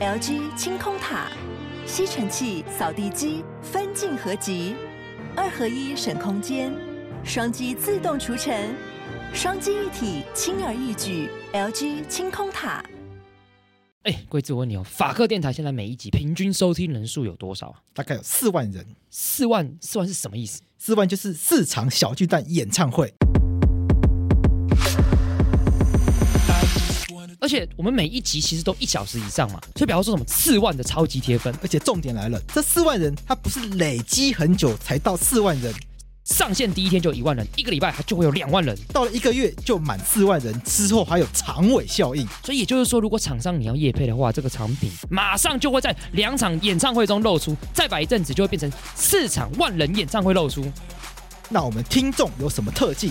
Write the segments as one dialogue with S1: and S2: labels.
S1: LG 清空塔，吸尘器、扫地机分镜合集，二合一省空间，双击自动除尘，双击一体轻而易举。LG 清空塔。
S2: 哎，贵子，我问你哦，法克电台现在每一集平均收听人数有多少啊？
S3: 大概有四万人。
S2: 四万，四万是什么意思？
S3: 四万就是四场小巨蛋演唱会。
S2: 而且我们每一集其实都一小时以上嘛，所以比方说什么四万的超级贴分，
S3: 而且重点来了，这四万人他不是累积很久才到四万人，
S2: 上线第一天就一万人，一个礼拜他就会有两万人，
S3: 到了一个月就满四万人，之后还有长尾效应。
S2: 所以也就是说，如果厂商你要业配的话，这个产品马上就会在两场演唱会中露出，再摆一阵子就会变成四场万人演唱会露出。
S3: 那我们听众有什么特技？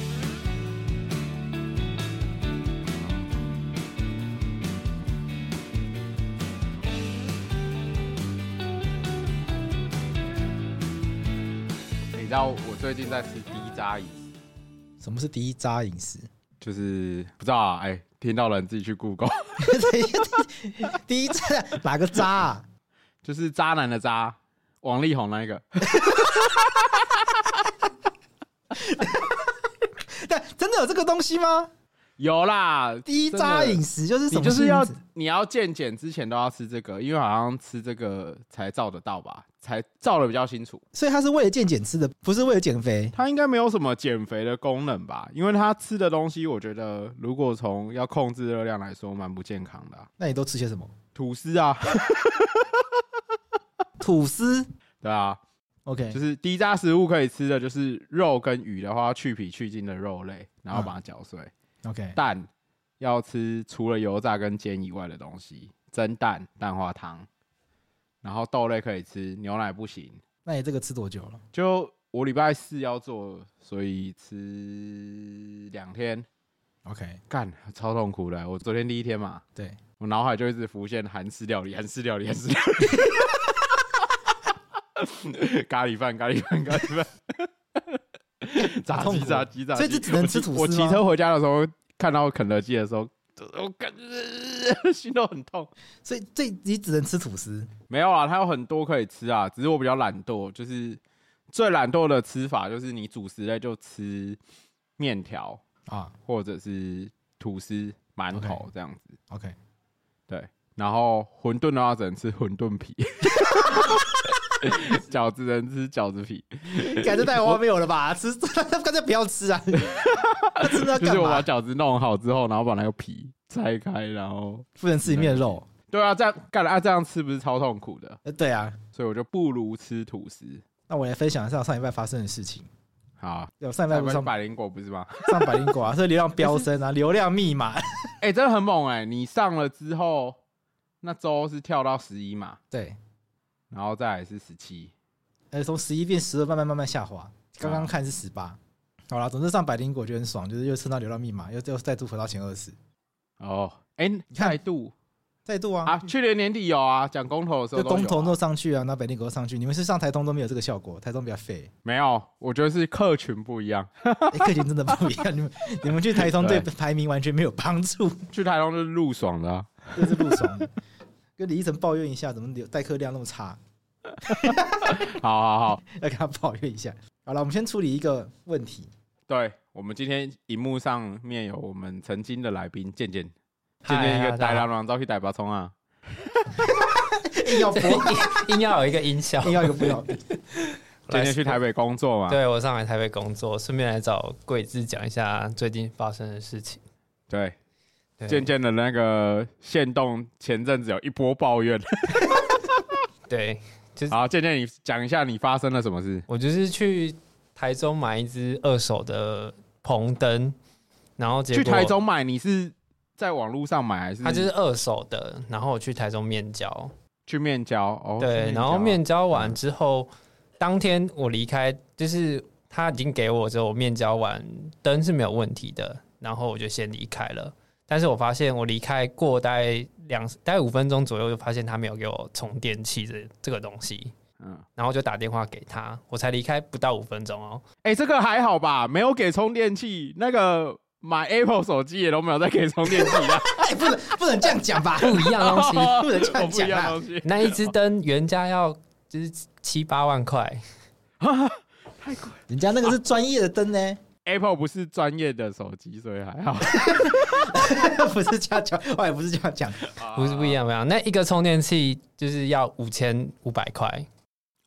S4: 知道我最近在吃低渣饮食？
S3: 什么是低渣饮食？
S4: 就是不知道啊，哎、欸，听到了你自己去 Google。
S3: 低渣哪个渣啊？
S4: 就是渣男的渣，王力宏那一个。
S3: 但真的有这个东西吗？
S4: 有啦，
S3: 低渣饮食就是什么？
S4: 你就是要你要健检之前都要吃这个，因为好像吃这个才照得到吧。才照的比较清楚，
S3: 所以他是为了健检吃的，不是为了减肥。
S4: 他应该没有什么减肥的功能吧？因为他吃的东西，我觉得如果从要控制热量来说，蛮不健康的啊。
S3: 那你都吃些什么？
S4: 吐司啊
S3: 吐司，
S4: 对啊
S3: ，OK，
S4: 就是低渣食物可以吃的就是肉跟鱼的话，去皮去筋的肉类，然后把它搅碎。
S3: OK，
S4: 蛋要吃除了油炸跟煎以外的东西，蒸蛋、蛋花汤。然后豆类可以吃，牛奶不行。
S3: 那你这个吃多久了？
S4: 就我礼拜四要做，所以吃两天。
S3: OK，
S4: 干超痛苦的。我昨天第一天嘛，
S3: 对，
S4: 我脑海就一直浮现韩式料理，韩式料理，韩式料理，咖喱饭，咖喱饭，咖喱饭，炸鸡，炸鸡，炸鸡。
S3: 所以就只能吃吐司。
S4: 我骑车回家的时候，看到肯德基的时候。我感觉 心都很痛，
S3: 所以这你只能吃吐司？
S4: 没有啊，它有很多可以吃啊，只是我比较懒惰，就是最懒惰的吃法就是你主食类就吃面条啊，或者是吐司、馒头这样子。
S3: OK，, okay.
S4: 对，然后馄饨的话只能吃馄饨皮。饺子能吃饺子皮，
S3: 感觉太荒谬了吧？吃 干脆不要吃啊！吃那
S4: 就是我把饺子弄好之后，然后把那个皮拆开，然后
S3: 不能吃里面的肉。
S4: 对啊，这样干了啊，这样吃不是超痛苦的？
S3: 呃，对啊，
S4: 所以我就不如吃吐司。
S3: 那我来分享一下我上礼拜发生的事情。
S4: 好，
S3: 有上礼拜不上
S4: 百灵果不是吗？
S3: 上百灵果啊，所以流量飙升啊，流量密码。
S4: 哎，真的很猛哎！你上了之后，那周是跳到十一嘛？
S3: 对。
S4: 然后再来是十七，
S3: 呃，从十一变十二，慢慢慢慢下滑。刚刚看是十八，好了，总之上百灵果就很爽，就是又蹭到流量密码，又又再度回到前二十。
S4: 哦，哎，你看再度，
S3: 再度啊！
S4: 啊，去年年底有啊，讲公投的时候，
S3: 公投都上去啊，那百灵果上去。你们是上台东都没有这个效果，台东比较废。
S4: 没有，我觉得是客群不一样，
S3: 客群真的不一样。你们你们去台东对排名完全没有帮助，
S4: 去台东就是路爽的，啊，
S3: 就是路爽的。跟李依晨抱怨一下，怎么代课量那么差？
S4: 好 好好，
S3: 要跟他抱怨一下。好了，我们先处理一个问题。
S4: 对，我们今天荧幕上面有我们曾经的来宾健健，健健一个带两两招去带把葱啊，
S3: 硬要播，
S5: 硬要有一个音效，
S3: 硬要一个不要。
S4: 健健去台北工作嘛？
S5: 对，我上来台北工作，顺便来找贵智讲一下最近发生的事情。
S4: 对。渐渐的那个线动前阵子有一波抱怨，
S5: 对，就是
S4: 好，渐渐你讲一下你发生了什么事？
S5: 我就是去台中买一只二手的棚灯，然后结果
S4: 去台中买，你是在网络上买还是？
S5: 它就是二手的，然后我去台中面交，
S4: 去面交哦。
S5: 对，然后面交完之后，嗯、当天我离开，就是他已经给我之后，我面交完灯是没有问题的，然后我就先离开了。但是我发现我离开过大概两大概五分钟左右，就发现他没有给我充电器这这个东西。嗯，然后就打电话给他，我才离开不到五分钟哦。
S4: 哎、欸，这个还好吧？没有给充电器，那个买 Apple 手机也都没有再给充电器啊。
S3: 哎、欸，不能不能这样讲吧？
S5: 不一样东西，
S3: 不能这样讲 啊。
S5: 东西那一支灯原价要就是七八万块，
S3: 太贵。人家那个是专业的灯呢。
S4: Apple 不是专业的手机，所以还好。
S3: 不是这样讲，我也不是这样讲，
S5: 不是不一样，不一样。那一个充电器就是要五千五百块。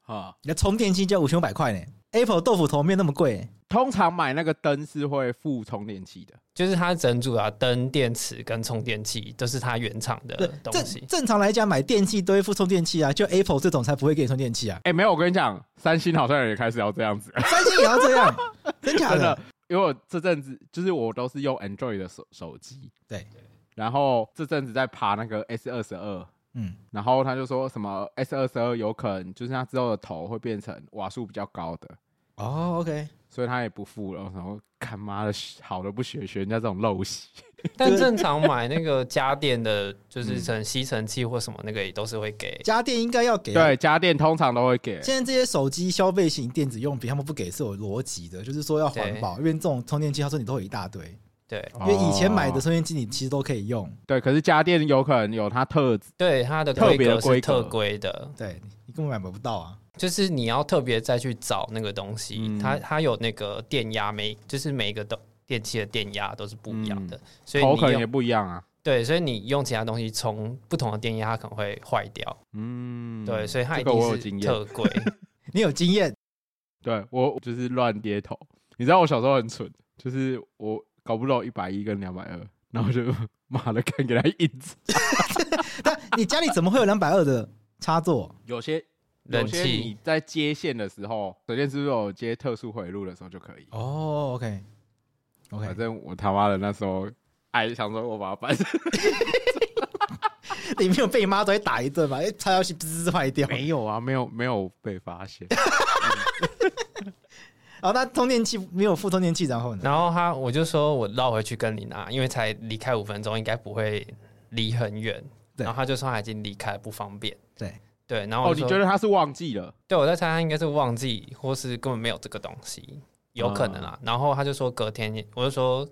S3: 啊，你的充电器就要五千五百块呢？Apple 豆腐头没有那么贵。
S4: 通常买那个灯是会附充电器的，
S5: 就是它整组啊，灯、电池跟充电器都是它原厂的东西。
S3: 正正常来讲，买电器都会附充电器啊，就 Apple 这种才不会给你充电器啊。
S4: 哎、欸，没有，我跟你讲，三星好像也开始要这样子，
S3: 三星也要这样，真假的？真的，
S4: 因为我这阵子就是我都是用 Android 的手手机，
S3: 对，
S4: 然后这阵子在爬那个 S 二十二。嗯，然后他就说什么 S 二十二有可能就是它之后的头会变成瓦数比较高的
S3: 哦，OK，
S4: 所以他也不付了。然后看妈的，好的不学学人家这种陋习。
S5: 但正常买那个家电的，就是成吸尘器或什么那个也都是会给。
S3: 家电应该要给，
S4: 对，家电通常都会给。
S3: 现在这些手机消费型电子用品，他们不给是有逻辑的，就是说要环保，因为这种充电器他说你都有一大堆。
S5: 对，
S3: 因为以前买的充电器你其实都可以用。
S4: 对，可是家电有可能有它特，
S5: 对它的特别的规特规的，
S3: 对你根本买不到啊。
S5: 就是你要特别再去找那个东西，嗯、它它有那个电压，每就是每一个都电器的电压都是不一样的，嗯、所以头
S4: 可能也不一样啊。
S5: 对，所以你用其他东西充不同的电压，它可能会坏掉。嗯，对，所以它一定是特贵。
S3: 你有经验？
S4: 对我就是乱跌头。你知道我小时候很蠢，就是我。搞不到一百一跟两百二，然后就妈的看给他印子。
S3: 但你家里怎么会有两百二的插座？
S4: 有些有些你在接线的时候，水电是不是有接特殊回路的时候就可以？
S3: 哦，OK，OK。Okay, okay.
S4: 反正我他妈的那时候，哎，想说我把它搬。
S3: 你没有被妈都打一顿吧？哎，插下去滋滋坏掉。
S4: 没有啊，没有没有被发现。
S3: 哦，那充电器没有附充电器，然后呢？
S5: 然后他我就说我绕回去跟你拿，因为才离开五分钟，应该不会离很远。对然后他就说他已经离开，不方便。
S3: 对
S5: 对，然后
S4: 哦，你觉得他是忘记了？
S5: 对，我在猜他应该是忘记，或是根本没有这个东西，有可能啊。嗯、然后他就说隔天，我就说。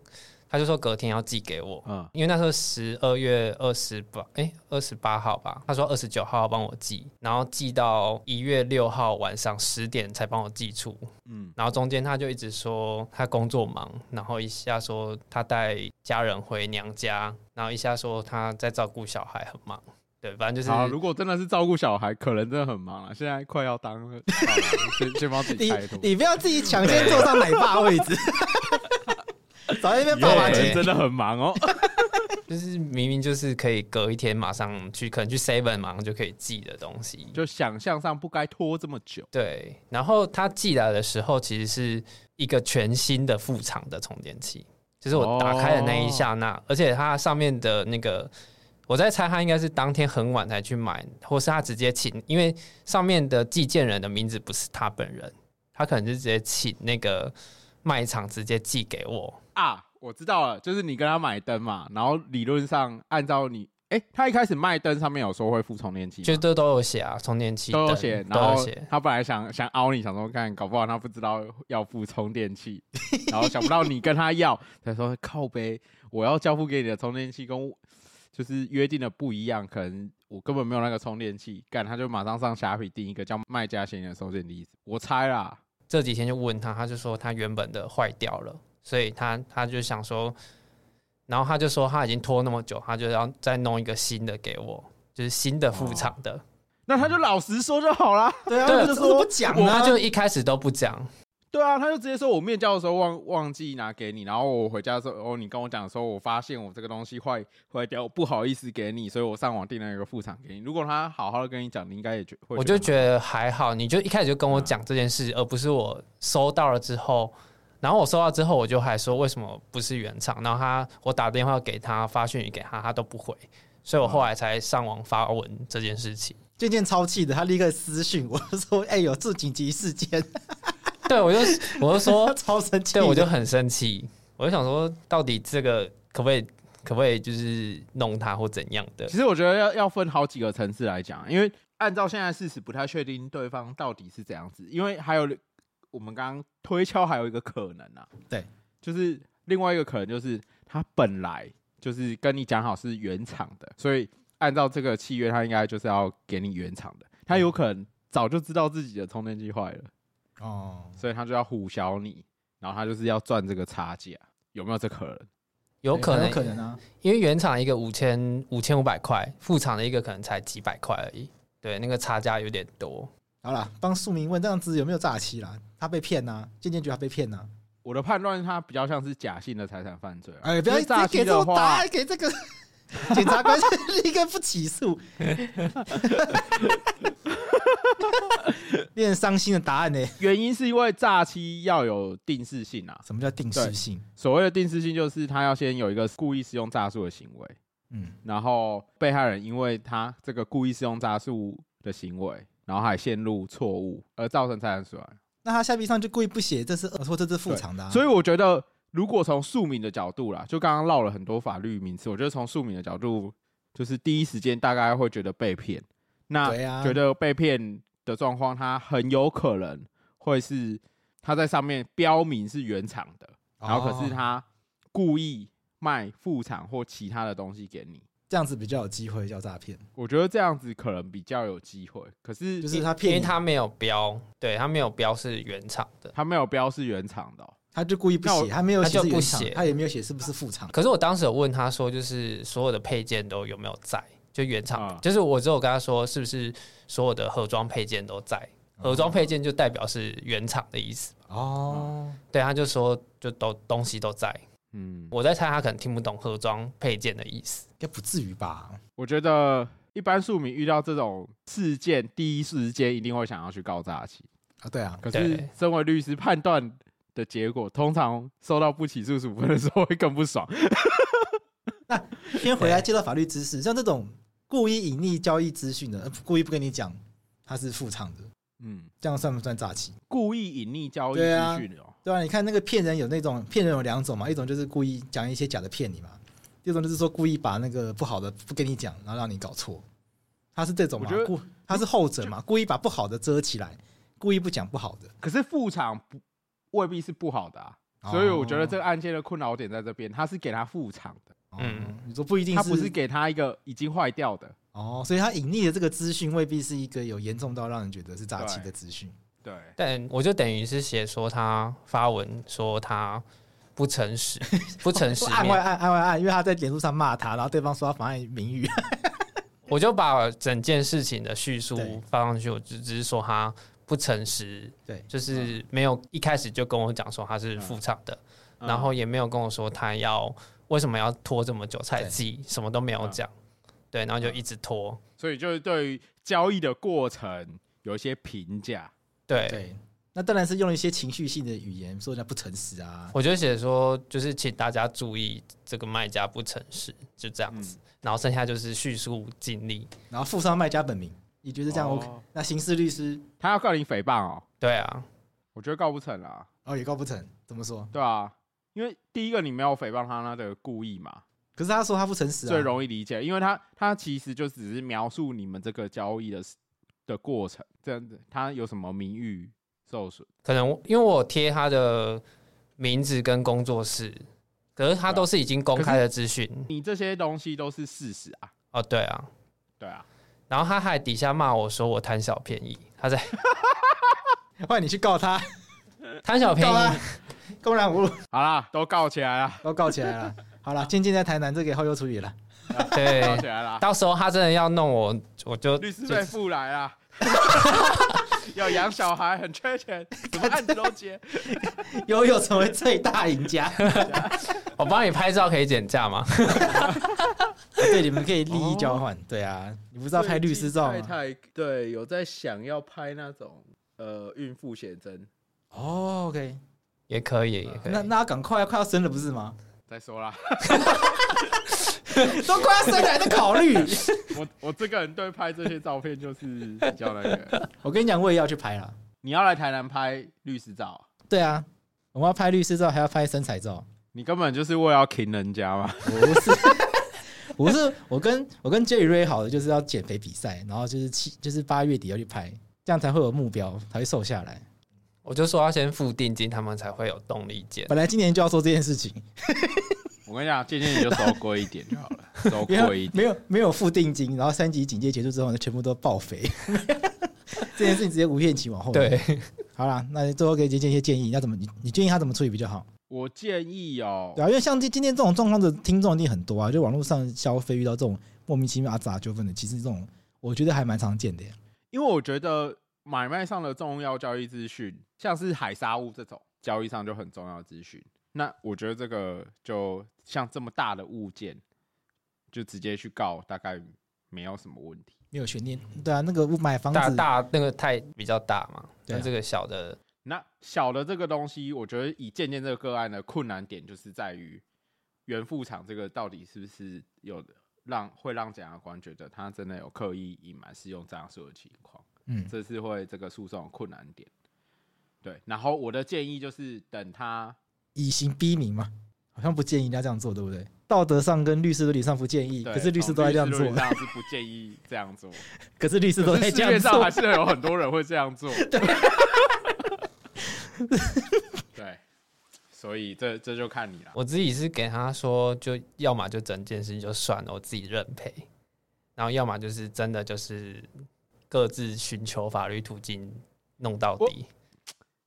S5: 他就说隔天要寄给我，嗯，因为那时候十二月二十八，哎，二十八号吧。他说二十九号要帮我寄，然后寄到一月六号晚上十点才帮我寄出，嗯，然后中间他就一直说他工作忙，然后一下说他带家人回娘家，然后一下说他在照顾小孩很忙，对，反正就是。
S4: 好，如果真的是照顾小孩，可能真的很忙了。现在快要当了，先先帮自己开脱。
S3: 你不要自己抢先坐上奶爸位置。早一边爸爸机
S4: 真的很忙哦，
S5: 就是明明就是可以隔一天马上去，可能去 Seven 马上就可以寄的东西，
S4: 就想象上不该拖这么久。
S5: 对，然后他寄来的时候，其实是一个全新的副厂的充电器，就是我打开的那一刹那，哦、而且它上面的那个，我在猜他应该是当天很晚才去买，或是他直接请，因为上面的寄件人的名字不是他本人，他可能是直接请那个卖场直接寄给我。
S4: 啊，我知道了，就是你跟他买灯嘛，然后理论上按照你，哎、欸，他一开始卖灯上面有说会附充电器，
S5: 就这都有写啊，充电器
S4: 都有写，然后他本来想想凹你，想说看，搞不好他不知道要附充电器，然后想不到你跟他要，他说靠呗，我要交付给你的充电器跟就是约定的不一样，可能我根本没有那个充电器，干他就马上上虾皮订一个叫卖家嫌疑的收件地址，我猜啦，
S5: 这几天就问他，他就说他原本的坏掉了。所以他他就想说，然后他就说他已经拖那么久，他就要再弄一个新的给我，就是新的副厂的。
S4: 那他就老实说就好了。
S3: 对啊，他就说不讲，
S5: 他就一开始都不讲。
S4: 对啊，他就直接说我面交的时候忘忘记拿给你，然后我回家的时候，哦，你跟我讲的时候，我发现我这个东西坏坏掉，不好意思给你，所以我上网订了一个副厂给你。如果他好好的跟你讲，你应该也觉会。
S5: 我就觉得还好，你就一开始就跟我讲这件事，而不是我收到了之后。然后我收到之后，我就还说为什么不是原厂？然后他我打电话给他，发讯息给他，他都不回，所以我后来才上网发文这件事情。
S3: 渐渐超气的，他立刻私讯我 说：“哎、欸，有这紧急事件。”
S5: 对，我就我就说
S3: 超生气，
S5: 对，我就很生气，我就想说，到底这个可不可以，可不可以就是弄他或怎样的？
S4: 其实我觉得要要分好几个层次来讲，因为按照现在事实，不太确定对方到底是怎样子，因为还有我们刚刚推敲还有一个可能啊，
S3: 对，
S4: 就是另外一个可能就是他本来就是跟你讲好是原厂的，所以按照这个契约，他应该就是要给你原厂的，他有可能早就知道自己的充电器坏了。哦，所以他就要唬小你，然后他就是要赚这个差价，有没有这可能？
S5: 有可能，
S3: 有可能啊，
S5: 因为原厂一个五千五千五百块，副厂的一个可能才几百块而已，对，那个差价有点多。
S3: 好了，帮庶民问这样子有没有诈欺啦？他被骗呐、啊，渐渐觉得他被骗呐、啊。
S4: 我的判断，他比较像是假性的财产犯罪。
S3: 哎，不要诈欺的话，给这个 检察官立刻不起诉。令人伤心的答案呢？
S4: 原因是因为诈欺要有定势性啊。
S3: 什么叫定势性？
S4: 所谓的定势性就是他要先有一个故意使用诈术的行为，嗯，然后被害人因为他这个故意使用诈术的行为，然后还陷入错误而造成财产损害。
S3: 那他下笔上就故意不写这是呃说这是副厂的、啊，
S4: 所以我觉得如果从庶民的角度啦，就刚刚唠了很多法律名词，我觉得从庶民的角度，就是第一时间大概会觉得被骗，那觉得被骗。的状况，他很有可能会是他在上面标明是原厂的，然后可是他故意卖副厂或其他的东西给你，
S3: 这样子比较有机会叫诈骗。
S4: 我觉得这样子可能比较有机会，可是
S3: 就是他骗，
S5: 因为他没有标，对他没有标是原厂的，
S4: 他没有标是原厂的，
S3: 他就故意不写，他没有写不写，他也没有写是不是副厂。
S5: 可是我当时有问他说，就是所有的配件都有没有在？就原厂，嗯、就是我只有跟他说，是不是所有的盒装配件都在？盒装配件就代表是原厂的意思。哦，对，他就说就都东西都在。嗯，我在猜他可能听不懂盒装配件的意思，
S3: 应该不至于吧？
S4: 我觉得一般庶民遇到这种事件，第一时间一定会想要去告诈欺
S3: 啊。对啊，
S4: 可是身为律师判断的结果，通常收到不起诉处分的时候会更不爽。
S3: 那先回来介绍法律知识，像这种。故意隐匿交易资讯的，故意不跟你讲他是副厂的，嗯，这样算不算诈欺？
S4: 故意隐匿交易资讯哦，
S3: 对啊，你看那个骗人有那种骗人有两种嘛，一种就是故意讲一些假的骗你嘛，第二种就是说故意把那个不好的不跟你讲，然后让你搞错，他是这种嘛？故他是后者嘛？故意把不好的遮起来，故意不讲不好的。
S4: 可是副厂不未必是不好的啊，所以我觉得这个案件的困扰点在这边，他是给他副厂的。
S3: 嗯，你说不一定，
S4: 他不是给他一个已经坏掉的。
S3: 哦，所以他隐匿的这个资讯未必是一个有严重到让人觉得是诈欺的资讯。
S4: 对，
S5: 但我就等于是写说他发文说他不诚实，不诚实，
S3: 按外按按外按，因为他在脸书上骂他，然后对方说他妨碍名誉，
S5: 我就把整件事情的叙述发上去，我只只是说他不诚实，对，就是没有一开始就跟我讲说他是副厂的，然后也没有跟我说他要。为什么要拖这么久才寄？什么都没有讲，对，然后就一直拖，
S4: 所以就是对于交易的过程有一些评价，
S5: 对，
S3: 对，那当然是用一些情绪性的语言说人家不诚实啊。
S5: 我就写说，就是请大家注意这个卖家不诚实，就这样子，然后剩下就是叙述尽力，
S3: 然后附上卖家本名。你觉得这样 OK？那刑事律师
S4: 他要告你诽谤哦？
S5: 对啊，
S4: 我觉得告不成啦。
S3: 哦，也告不成，怎么说？
S4: 对啊。因为第一个你没有诽谤他那的故意嘛，
S3: 可是他说他不诚实，
S4: 最容易理解，因为他他其实就只是描述你们这个交易的的过程，这样子他有什么名誉受损？
S5: 可能因为我贴他的名字跟工作室，可是他都是已经公开的资讯，
S4: 你这些东西都是事实啊。
S5: 哦，对啊，
S4: 对啊，
S5: 然后他还底下骂我说我贪小便宜，他在，
S3: 欢迎你去告他
S5: 贪小便宜。
S3: 公然侮辱，
S4: 好啦，都告起来了，
S3: 都告起来了。好了，静静在台南，这个后又处理了。
S5: 对，告起来了。到时候他真的要弄我，我就
S4: 律师费付来啊。要养小孩，很缺钱，什么案子都接。
S3: 悠悠成为最大赢家。
S5: 我帮你拍照可以减价吗？
S3: 对，你们可以利益交换。对啊，你不知道拍律师照吗？
S4: 太太对，有在想要拍那种呃孕妇写真。
S3: 哦，OK。
S5: 也可以，也可以。
S3: 那那赶快快要生了不是吗？
S4: 再说啦。
S3: 都快要生了还在考虑。
S4: 我我这个人对拍这些照片就是比较那个。
S3: 我跟你讲，我也要去拍了。
S4: 你要来台南拍律师照？
S3: 对啊，我们要拍律师照，还要拍身材照。
S4: 你根本就是为了要停人家嘛？
S3: 不是，不是，我跟我跟 Jerry Ray 好的就是要减肥比赛，然后就是七就是八月底要去拍，这样才会有目标，才会瘦下来。
S5: 我就说要先付定金，他们才会有动力减。
S3: 本来今年就要做这件事情。
S4: 我跟你讲，今年你就收贵一点就好了，收贵一点。
S3: 没有没有付定金，然后三级警戒结束之后呢，全部都报废。这件事情直接无限期往后。
S5: 对，
S3: 好了，那最后给姐姐一些建议，要怎么你你建议他怎么处理比较好？
S4: 我建议哦，
S3: 对啊，因为像今今天这种状况的听众一定很多啊，就网络上消费遇到这种莫名其妙啊杂纠纷的，其实这种我觉得还蛮常见的。
S4: 因为我觉得买卖上的重要交易资讯，像是海沙物这种交易上就很重要的资讯，那我觉得这个就像这么大的物件，就直接去告，大概没有什么问题，
S3: 没有悬念。对啊，那个买房子
S5: 大大那个太比较大嘛，对、啊，这个小的。
S4: 那小的这个东西，我觉得以渐渐这个个案的困难点，就是在于原副厂这个到底是不是有让会让检察官觉得他真的有刻意隐瞒使用这样说的情况，嗯，这是会这个诉讼困难点。对，然后我的建议就是等他
S3: 以刑逼民嘛，好像不建议人家这样做，对不对？道德上跟律师伦理上不建议，可是律师都在这样做，
S4: 是不建议这样做，
S3: 可是律师都在这样做，世界
S4: 上还是有很多人会这样做。对 对，所以这这就看你了。
S5: 我自己是给他说，就要么就整件事情就算了，我自己认赔，然后要么就是真的就是各自寻求法律途径弄到底。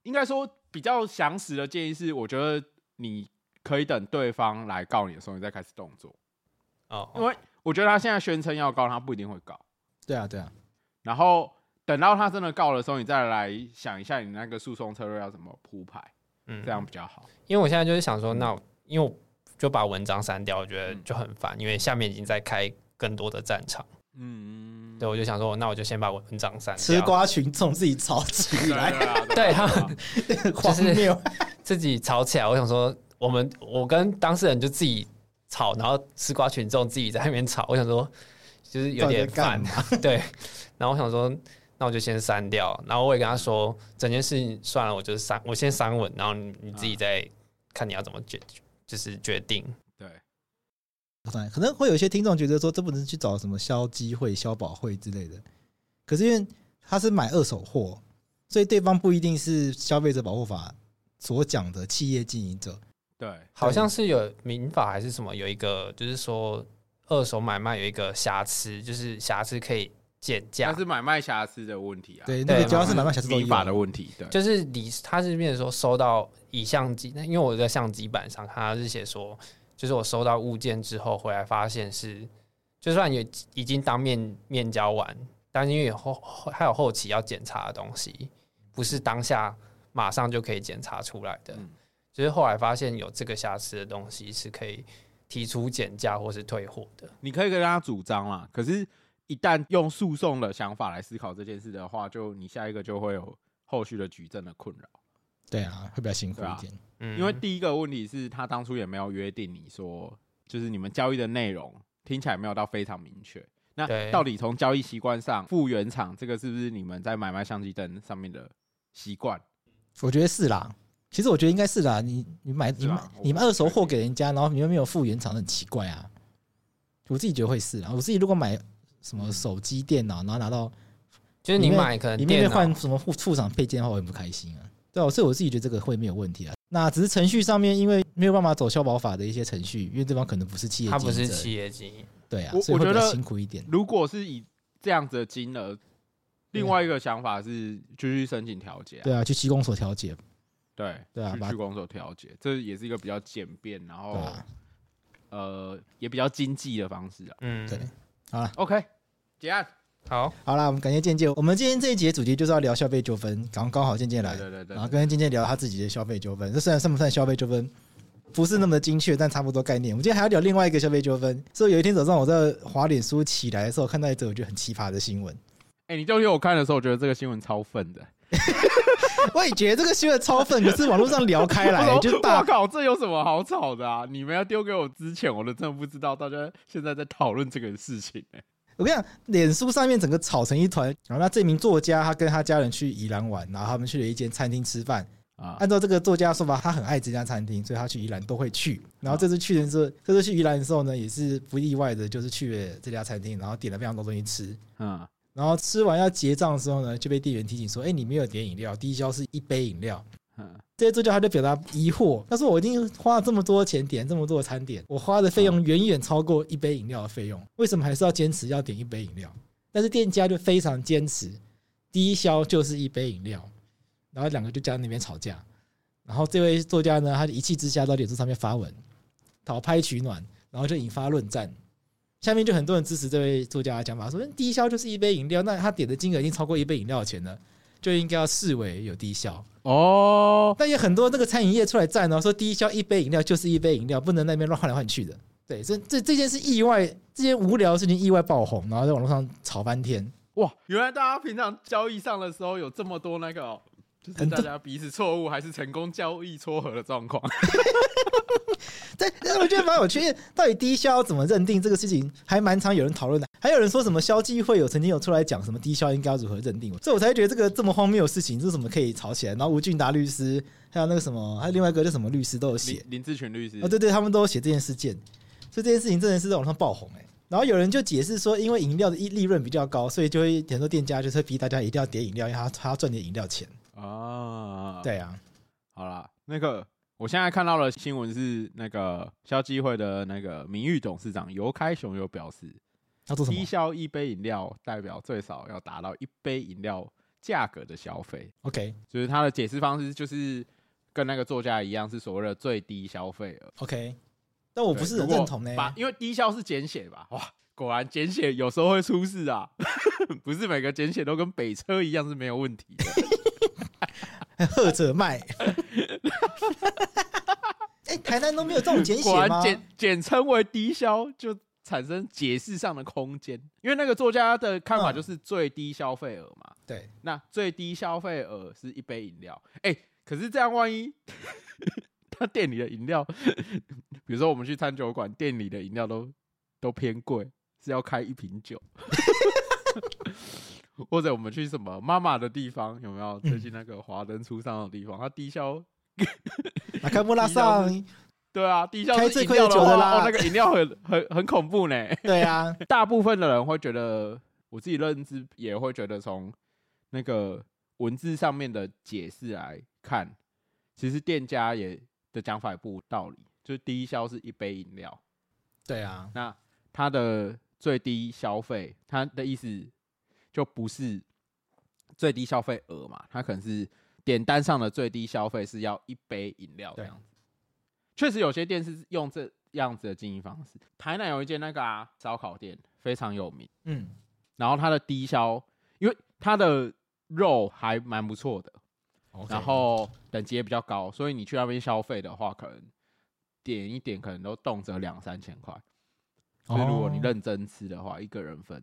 S4: 应该说比较详实的建议是，我觉得你可以等对方来告你的时候，你再开始动作。哦，因为我觉得他现在宣称要告，他不一定会告。
S3: 对啊，对啊，
S4: 然后。等到他真的告的时候，你再来想一下你那个诉讼策略要怎么铺排，嗯，这样比较好。
S5: 因为我现在就是想说，那因为我就把文章删掉，我觉得就很烦，因为下面已经在开更多的战场。嗯，对，我就想说，那我就先把文章删掉。
S3: 吃瓜群众自己吵起来，
S5: 对 他们 就是自己吵起来。我想说，我们我跟当事人就自己吵，然后吃瓜群众自己在那边吵。我想说，就是有点烦。对，然后我想说。那我就先删掉，然后我也跟他说，整件事情算了，我就删，我先删文，然后你自己再看你要怎么决，就是决定。
S4: 对，
S3: 可能会有一些听众觉得说，这不能去找什么消基会、消保会之类的。可是因为他是买二手货，所以对方不一定是消费者保护法所讲的企业经营者。
S4: 对，
S5: 好像是有民法还是什么，有一个就是说二手买卖有一个瑕疵，就是瑕疵可以。减价，
S4: 那是买卖瑕疵的问题啊。
S3: 对，那个主要是买卖瑕疵民
S4: 法的问题。对，
S5: 就是你，他是变成说收到以相机，那因为我在相机板上，他是写说，就是我收到物件之后回来发现是，就算也已经当面面交完，但是因为后还有后期要检查的东西，不是当下马上就可以检查出来的，嗯、就是后来发现有这个瑕疵的东西是可以提出减价或是退货的。
S4: 你可以跟他主张啦，可是。一旦用诉讼的想法来思考这件事的话，就你下一个就会有后续的举证的困扰。
S3: 对啊，会比较辛苦一点。
S4: 嗯，因为第一个问题是他当初也没有约定你说，就是你们交易的内容听起来没有到非常明确。那到底从交易习惯上复原厂，这个是不是你们在买卖相机灯上面的习惯？
S3: 我觉得是啦。其实我觉得应该是啦。你你买你买你们二手货给人家，然后你又没有复原厂，很奇怪啊。我自己觉得会是啊。我自己如果买。什么手机、电脑，然后拿到，
S5: 就是你买可能
S3: 里面换什么副副厂配件的话，我很不开心啊。对啊，所以我自己觉得这个会没有问题啊。那只是程序上面，因为没有办法走消保法的一些程序，因为对方可能不是企业，
S5: 他不是企业经营，
S3: 对啊，所以会比较辛苦一点。
S4: 如果是以这样子的金额，另外一个想法是就去申请调解，
S3: 对啊，去区公所调解，
S4: 对对啊，去区公所调解，这也是一个比较简便，然后呃也比较经济的方式啊。
S3: 嗯，对，好了
S4: ，OK。结案，
S5: 好，
S3: 好了，我们感谢健健。我们今天这一节主题就是要聊消费纠纷，刚刚好健健来，
S4: 对对对，
S3: 然后跟健健聊他自己的消费纠纷。这虽然算不算消费纠纷，不是那么的精确，但差不多概念。我们今天还要聊另外一个消费纠纷。所以有一天早上我在滑脸书起来的时候，看到一则我觉得很奇葩的新闻。
S4: 哎，你丢给我看的时候，我觉得这个新闻超愤的。
S3: 我也觉得这个新闻超愤，可是网络上聊开来，就大
S4: 我靠，这有什么好吵的啊？你们要丢给我之前，我都真的不知道大家现在在讨论这个事情呢、欸。
S3: 我跟你讲，脸书上面整个吵成一团。然后那这名作家，他跟他家人去宜兰玩，然后他们去了一间餐厅吃饭。啊，按照这个作家说法，他很爱这家餐厅，所以他去宜兰都会去。然后这次去的时候，这次去宜兰的时候呢，也是不意外的，就是去了这家餐厅，然后点了非常多东西吃。嗯。然后吃完要结账的时候呢，就被店员提醒说：“哎，你没有点饮料，低消是一杯饮料。” 这些作家他就表达疑惑，他说：“我已经花了这么多钱点这么多的餐点，我花的费用远远超过一杯饮料的费用，为什么还是要坚持要点一杯饮料？”但是店家就非常坚持，低消就是一杯饮料。然后两个就在那边吵架。然后这位作家呢，他就一气之下到脸书上面发文讨拍取暖，然后就引发论战。下面就很多人支持这位作家的讲法，说低消就是一杯饮料，那他点的金额已经超过一杯饮料的钱了，就应该要视为有低消哦。但有很多那个餐饮业出来站哦，说低消一杯饮料就是一杯饮料，不能那边乱换来换去的。对，这这这件事意外，这件无聊的事情意外爆红，然后在网络上吵翻天。
S4: 哇，原来大家平常交易上的时候有这么多那个、哦。就是大家彼此错误还是成功交易撮合的状况，
S3: 对，但是我觉得蛮有趣。到底低消怎么认定这个事情，还蛮常有人讨论的。还有人说什么消基会有曾经有出来讲什么低消应该如何认定，所以我才觉得这个这么荒谬的事情，这是什么可以吵起来？然后吴俊达律师，还有那个什么，还有另外一个叫什么律师都有写，
S4: 林志群律师
S3: 哦，对对，他们都有写这件事件，所以这件事情真的是在网上爆红哎。然后有人就解释说，因为饮料的利利润比较高，所以就会很多店家就是会逼大家一定要点饮料，因为他他要赚点饮料钱。啊，对啊，
S4: 好啦，那个我现在看到的新闻是那个消基会的那个名誉董事长游开雄有表示，
S3: 他做什么？
S4: 低消一杯饮料代表最少要达到一杯饮料价格的消费。
S3: OK，
S4: 就是他的解释方式就是跟那个作家一样，是所谓的最低消费额。
S3: OK，但我不是很认同呢，
S4: 因为低消是简写吧？哇，果然简写有时候会出事啊，不是每个简写都跟北车一样是没有问题的。
S3: 喝着卖，哎，台南都没有这种简写吗？
S4: 简简称为低消，就产生解释上的空间。因为那个作家的看法就是最低消费额嘛。
S3: 对，
S4: 那最低消费额是一杯饮料。哎，可是这样万一 他店里的饮料，比如说我们去餐酒馆，店里的饮料都都偏贵，是要开一瓶酒。或者我们去什么妈妈的地方有没有？最近那个华灯初上的地方，它低消，
S3: 那开幕拉上，
S4: 对啊，低消是饮料的话，哦，那个饮料很很很恐怖呢。
S3: 对啊，
S4: 大部分的人会觉得，我自己认知也会觉得，从那个文字上面的解释来看，其实店家也的讲法也不无道理，就是低消是一杯饮料。
S3: 对啊，
S4: 那它的最低消费，它的意思。就不是最低消费额嘛，它可能是点单上的最低消费是要一杯饮料这样子。确实有些店是用这样子的经营方式。台南有一间那个啊烧烤店非常有名，嗯，然后它的低消，因为它的肉还蛮不错的，然后等级也比较高，所以你去那边消费的话，可能点一点可能都动辄两三千块。所以如果你认真吃的话，一个人分。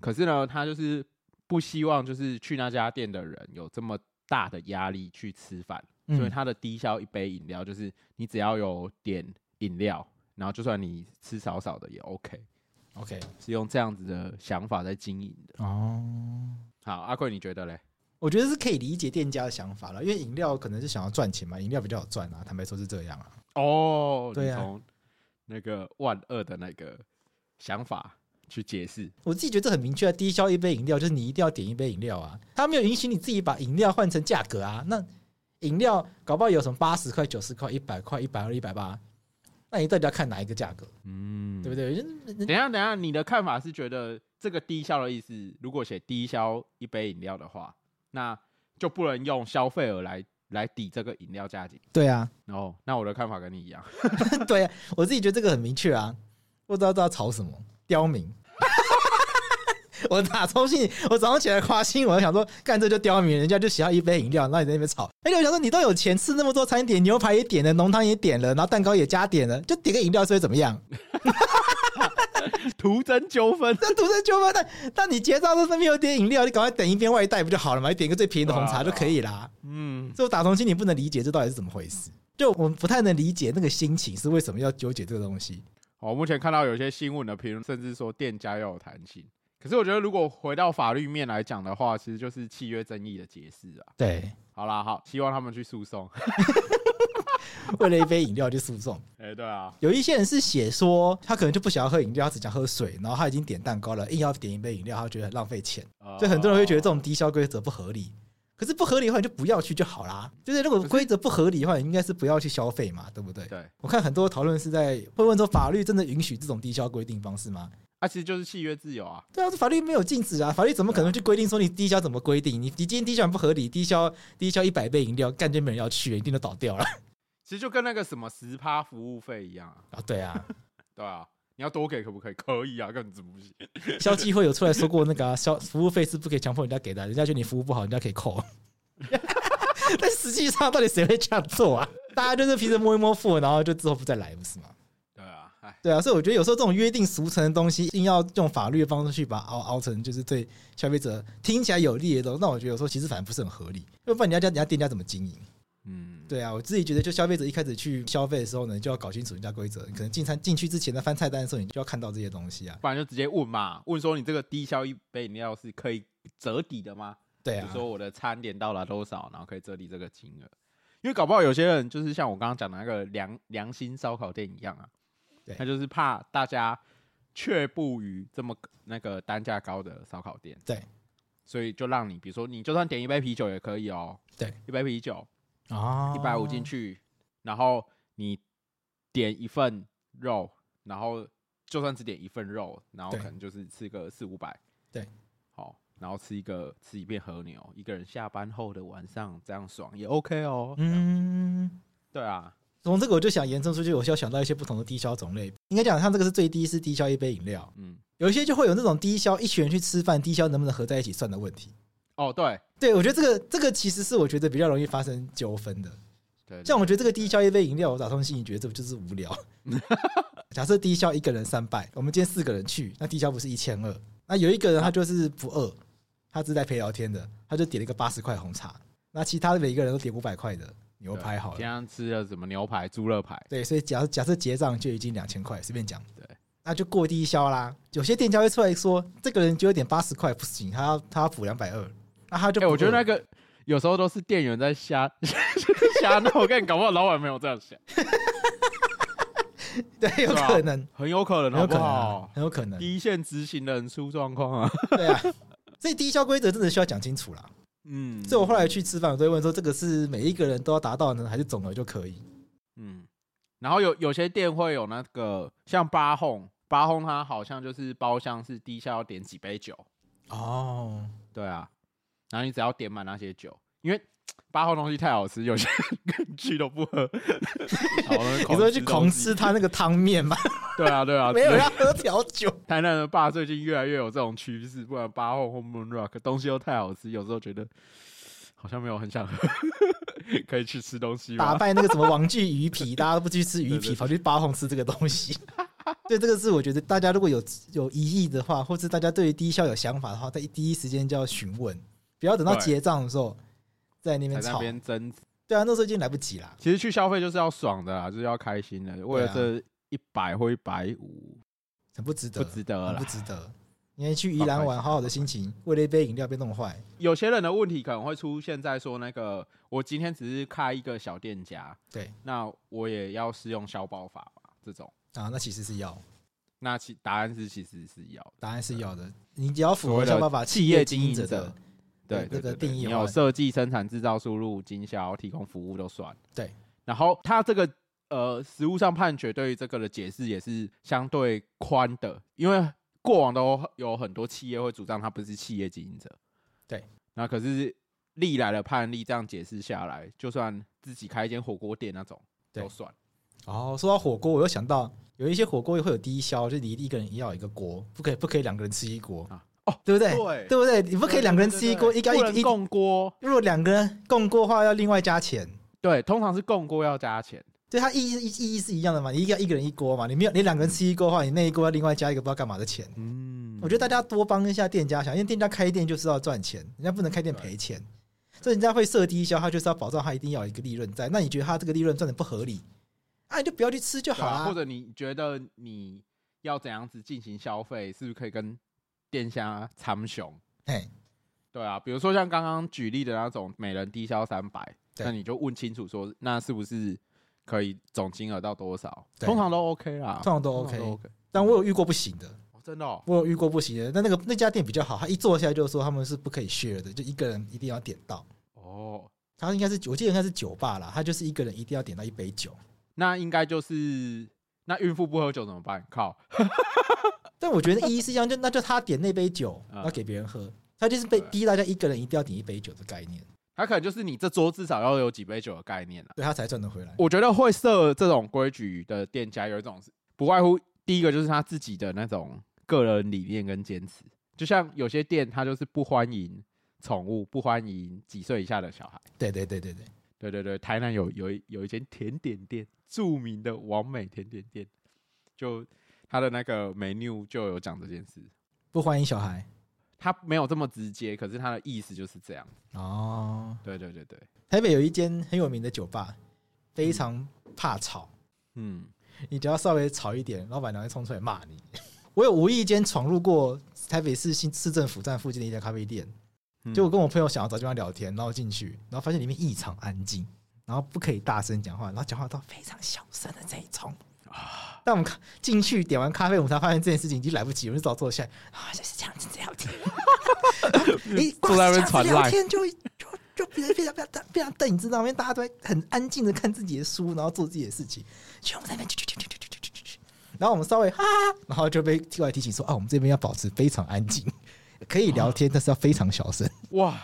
S4: 可是呢，他就是不希望就是去那家店的人有这么大的压力去吃饭，嗯，所以他的低消一杯饮料就是你只要有点饮料，然后就算你吃少少的也
S3: OK，OK，okay.
S4: 是用这样子的想法在经营的。哦，好，阿贵你觉得嘞？
S3: 我觉得是可以理解店家的想法了，因为饮料可能是想要赚钱嘛，饮料比较好赚啊，坦白说是这样啊。
S4: 哦，对啊，从那个万恶的那个想法。去解释，
S3: 我自己觉得这很明确啊，低消一杯饮料就是你一定要点一杯饮料啊，他没有允许你自己把饮料换成价格啊。那饮料搞不好有什么八十块、九十块、一百块、一百二、一百八，那你到底要看哪一个价格？嗯，对不对？
S4: 等一下，等一下，你的看法是觉得这个低消的意思，如果写低消一杯饮料的话，那就不能用消费额来来抵这个饮料价钱？
S3: 对啊，
S4: 然后那我的看法跟你一样，
S3: 对啊，我自己觉得这个很明确啊，不知道知道吵什么，刁民。我打通信，我早上起来夸新闻，我想说干这就刁民，人家就想要一杯饮料，然后你在那边吵。哎，我想说你都有钱吃那么多餐点，牛排也点了，浓汤也点了，然后蛋糕也加点了，就点个饮料是会怎么样？
S4: 徒增纠纷，
S3: 这徒增纠纷。但但你结账的时候那边有点饮料，你赶快等一边外带不就好了吗？你点一个最便宜的红茶就可以啦。嗯，所以打从心里不能理解这到底是怎么回事，就我们不太能理解那个心情是为什么要纠结这个东西。
S4: 我目前看到有些新闻的评论，甚至说店家要有弹性。可是我觉得，如果回到法律面来讲的话，其实就是契约争议的解释啊。
S3: 对，
S4: 好啦，好，希望他们去诉讼。
S3: 为了一杯饮料去诉讼？
S4: 哎、欸，对啊。
S3: 有一些人是写说，他可能就不想要喝饮料，他只想喝水，然后他已经点蛋糕了，硬要点一杯饮料，他觉得很浪费钱。Uh, 所以很多人会觉得这种低消规则不合理。可是不合理的话，你就不要去就好啦。就是如果规则不合理的话，你应该是不要去消费嘛，对不对？
S4: 对。
S3: 我看很多讨论是在会问说，法律真的允许这种低消规定方式吗？
S4: 啊，其实就是契约自由啊。
S3: 对啊，法律没有禁止啊，法律怎么可能去规定说你低消怎么规定？你你今天低消不合理，低消低消一百杯饮料，干就没人要去，一定都倒掉了。
S4: 其实就跟那个什么十趴服务费一样啊。
S3: 啊，对啊，
S4: 对啊，你要多给可不可以？可以啊，根本不行。
S3: 消基会有出来说过，那个 消、啊、服务费是不可以强迫人家给的，人家觉得你服务不好，人家可以扣。但实际上，到底谁会这样做啊？大家就是平时摸一摸付，然后就之后不再来，不是吗？对啊，所以我觉得有时候这种约定俗成的东西，硬要用法律的方式去把它熬熬成，就是对消费者听起来有利的东西，那我觉得有时候其实反而不是很合理。要不然你要叫人家店家怎么经营？嗯，对啊，我自己觉得，就消费者一开始去消费的时候呢，就要搞清楚人家规则。你可能进餐进去之前在翻菜单的时候，你就要看到这些东西啊，
S4: 不然就直接问嘛，问说你这个低消一杯饮料是可以折抵的吗？
S3: 对啊，
S4: 比如说我的餐点到了多少，然后可以折抵这个金额。因为搞不好有些人就是像我刚刚讲的那个良良心烧烤店一样啊。他就是怕大家却步于这么那个单价高的烧烤店，
S3: 对，
S4: 所以就让你，比如说你就算点一杯啤酒也可以哦，
S3: 对，
S4: 一杯啤酒啊，一百五进去，然后你点一份肉，然后就算只点一份肉，然后可能就是吃个四五百，
S3: 对，
S4: 好，然后吃一个吃一片和牛，一个人下班后的晚上这样爽也 OK 哦，嗯，对啊。
S3: 从这个我就想延伸出去，我需要想到一些不同的低消种类。应该讲，像这个是最低是低消一杯饮料，嗯，有一些就会有那种低消一群人去吃饭，低消能不能合在一起算的问题。
S4: 哦，对，
S3: 对，我觉得这个这个其实是我觉得比较容易发生纠纷的。对，像我觉得这个低消一杯饮料，我打通心你觉得这不就是无聊。假设低消一个人三百，我们今天四个人去，那低消不是一千二？那有一个人他就是不饿，他是在陪聊天的，他就点了一个八十块红茶，那其他的每一个人都点五百块的。牛排好了，
S4: 今天吃了什么牛排、猪肉排？
S3: 对，所以假设假设结账就已经两千块，随便讲。对，那就过低消啦。有些店家会出来说，这个人就有点八十块不行，他要他要补两百二，那他就。哎、
S4: 欸，我觉得那个有时候都是店员在瞎 瞎闹，我跟你搞不好老板没有这样想。
S3: 对，有可能，
S4: 很有可能，好不好？
S3: 很有可能，
S4: 第一线执行的人出状况啊。
S3: 对啊，所以低消规则真的需要讲清楚啦。嗯，所以我后来去吃饭，我都会问说，这个是每一个人都要达到呢，还是总额就可以？
S4: 嗯，然后有有些店会有那个像八红，八红它好像就是包厢是低消要点几杯酒哦，对啊，然后你只要点满那些酒，因为。八号东西太好吃，有些人 去都不喝。
S3: 你说去狂吃他那个汤面吗？
S4: 对啊，对啊，
S3: 没有要喝调酒。
S4: 台南的爸最近越来越有这种趋势，不然八号或 Moon Rock 东西都太好吃，有时候觉得好像没有很想喝，可以去吃东西。
S3: 打败那个什么王记鱼皮，大家都不去吃鱼皮，跑去八号吃这个东西。对，这个是我觉得大家如果有有疑义的话，或是大家对于低消有想法的话，在第一时间就要询问，不要等到结账的时候。在那边吵，
S4: 边争，
S3: 对啊，那时候已经来不及了。
S4: 其实去消费就是要爽的啦，就是要开心的。为了这一百或一百五，
S3: 很不值得，
S4: 不值得了，
S3: 不值得。因为去宜兰玩，好好的心情，为了一杯饮料被弄坏。
S4: 有些人的问题可能会出现在说，那个我今天只是开一个小店家，
S3: 对，
S4: 那我也要适用消保法嘛？这种
S3: 啊，那其实是要，
S4: 那其答案是其实是要，
S3: 答案是要的。你只要符合消保法，企业经营者的。对，这个定义，你
S4: 有设计、生产、制造、输入、经销、提供服务都算。
S3: 对，
S4: 然后它这个呃，实务上判决对于这个的解释也是相对宽的，因为过往都有很多企业会主张它不是企业经营者。
S3: 对，
S4: 那可是历来的判例这样解释下来，就算自己开一间火锅店那种都算。
S3: 哦，说到火锅，我又想到有一些火锅会有低消，就你一个人要一个锅，不可以不可以两个人吃一锅啊。哦，对不对？对，对不对？你不可以两个人吃一锅，一个一
S4: 共锅。
S3: 如果两个人共锅的话，要另外加钱。
S4: 对，通常是共锅要加钱。
S3: 对，它意义意义是一样的嘛？你一个一个人一锅嘛？你没有你两个人吃一锅的话，你那一锅要另外加一个不知道干嘛的钱。嗯，我觉得大家多帮一下店家想，因为店家开店就是要赚钱，人家不能开店赔钱。所以人家会设低消，他就是要保障他一定要有一个利润在。那你觉得他这个利润赚的不合理，啊，你就不要去吃就好了。
S4: 或者你觉得你要怎样子进行消费，是不是可以跟店家参雄？哎，对啊，比如说像刚刚举例的那种每人低消三百，那你就问清楚说，那是不是？可以总金额到多少？通常都 OK 啦，
S3: 通常都 OK。都 OK，但我有遇过不行的，
S4: 哦、真的、哦，
S3: 我有遇过不行的。但那个那家店比较好，他一坐下来就说他们是不可以 share 的，就一个人一定要点到。哦，他应该是我记得应该是酒吧啦，他就是一个人一定要点到一杯酒。
S4: 那应该就是那孕妇不喝酒怎么办？靠！
S3: 但我觉得意义是一样，就那就他点那杯酒要给别人喝，他就是被逼大家一个人一定要点一杯酒的概念。
S4: 他可能就是你这桌至少要有几杯酒的概念了，
S3: 对他才赚得回来。
S4: 我觉得会设这种规矩的店家有一种不外乎第一个就是他自己的那种个人理念跟坚持，就像有些店他就是不欢迎宠物，不欢迎几岁以下的小孩。
S3: 对对对对对
S4: 对对对，台南有有有一间甜点店，著名的完美甜点店，就他的那个 menu 就有讲这件事，
S3: 不欢迎小孩。
S4: 他没有这么直接，可是他的意思就是这样。
S3: 哦，
S4: 对对对对，
S3: 台北有一间很有名的酒吧，非常怕吵。嗯，你只要稍微吵一点，老板娘会冲出来骂你。我有无意间闯入过台北市新市政府站附近的一家咖啡店，就我跟我朋友想要找地方聊天，然后进去，然后发现里面异常安静，然后不可以大声讲话，然后讲话都非常小声的这一种。啊！但我们进去点完咖啡，我们才发现这件事情已经来不及，我们就早坐下来啊，就是这样子聊天。你 坐在那边传聊天就就就别人非常非常非常瞪，你知道吗？因为大家都在很安静的看自己的书，然后做自己的事情。就我们在那边，然后我们稍微哈，然后就被另外提醒说啊，我们这边要保持非常安静，可以聊天，但是要非常小声。哇！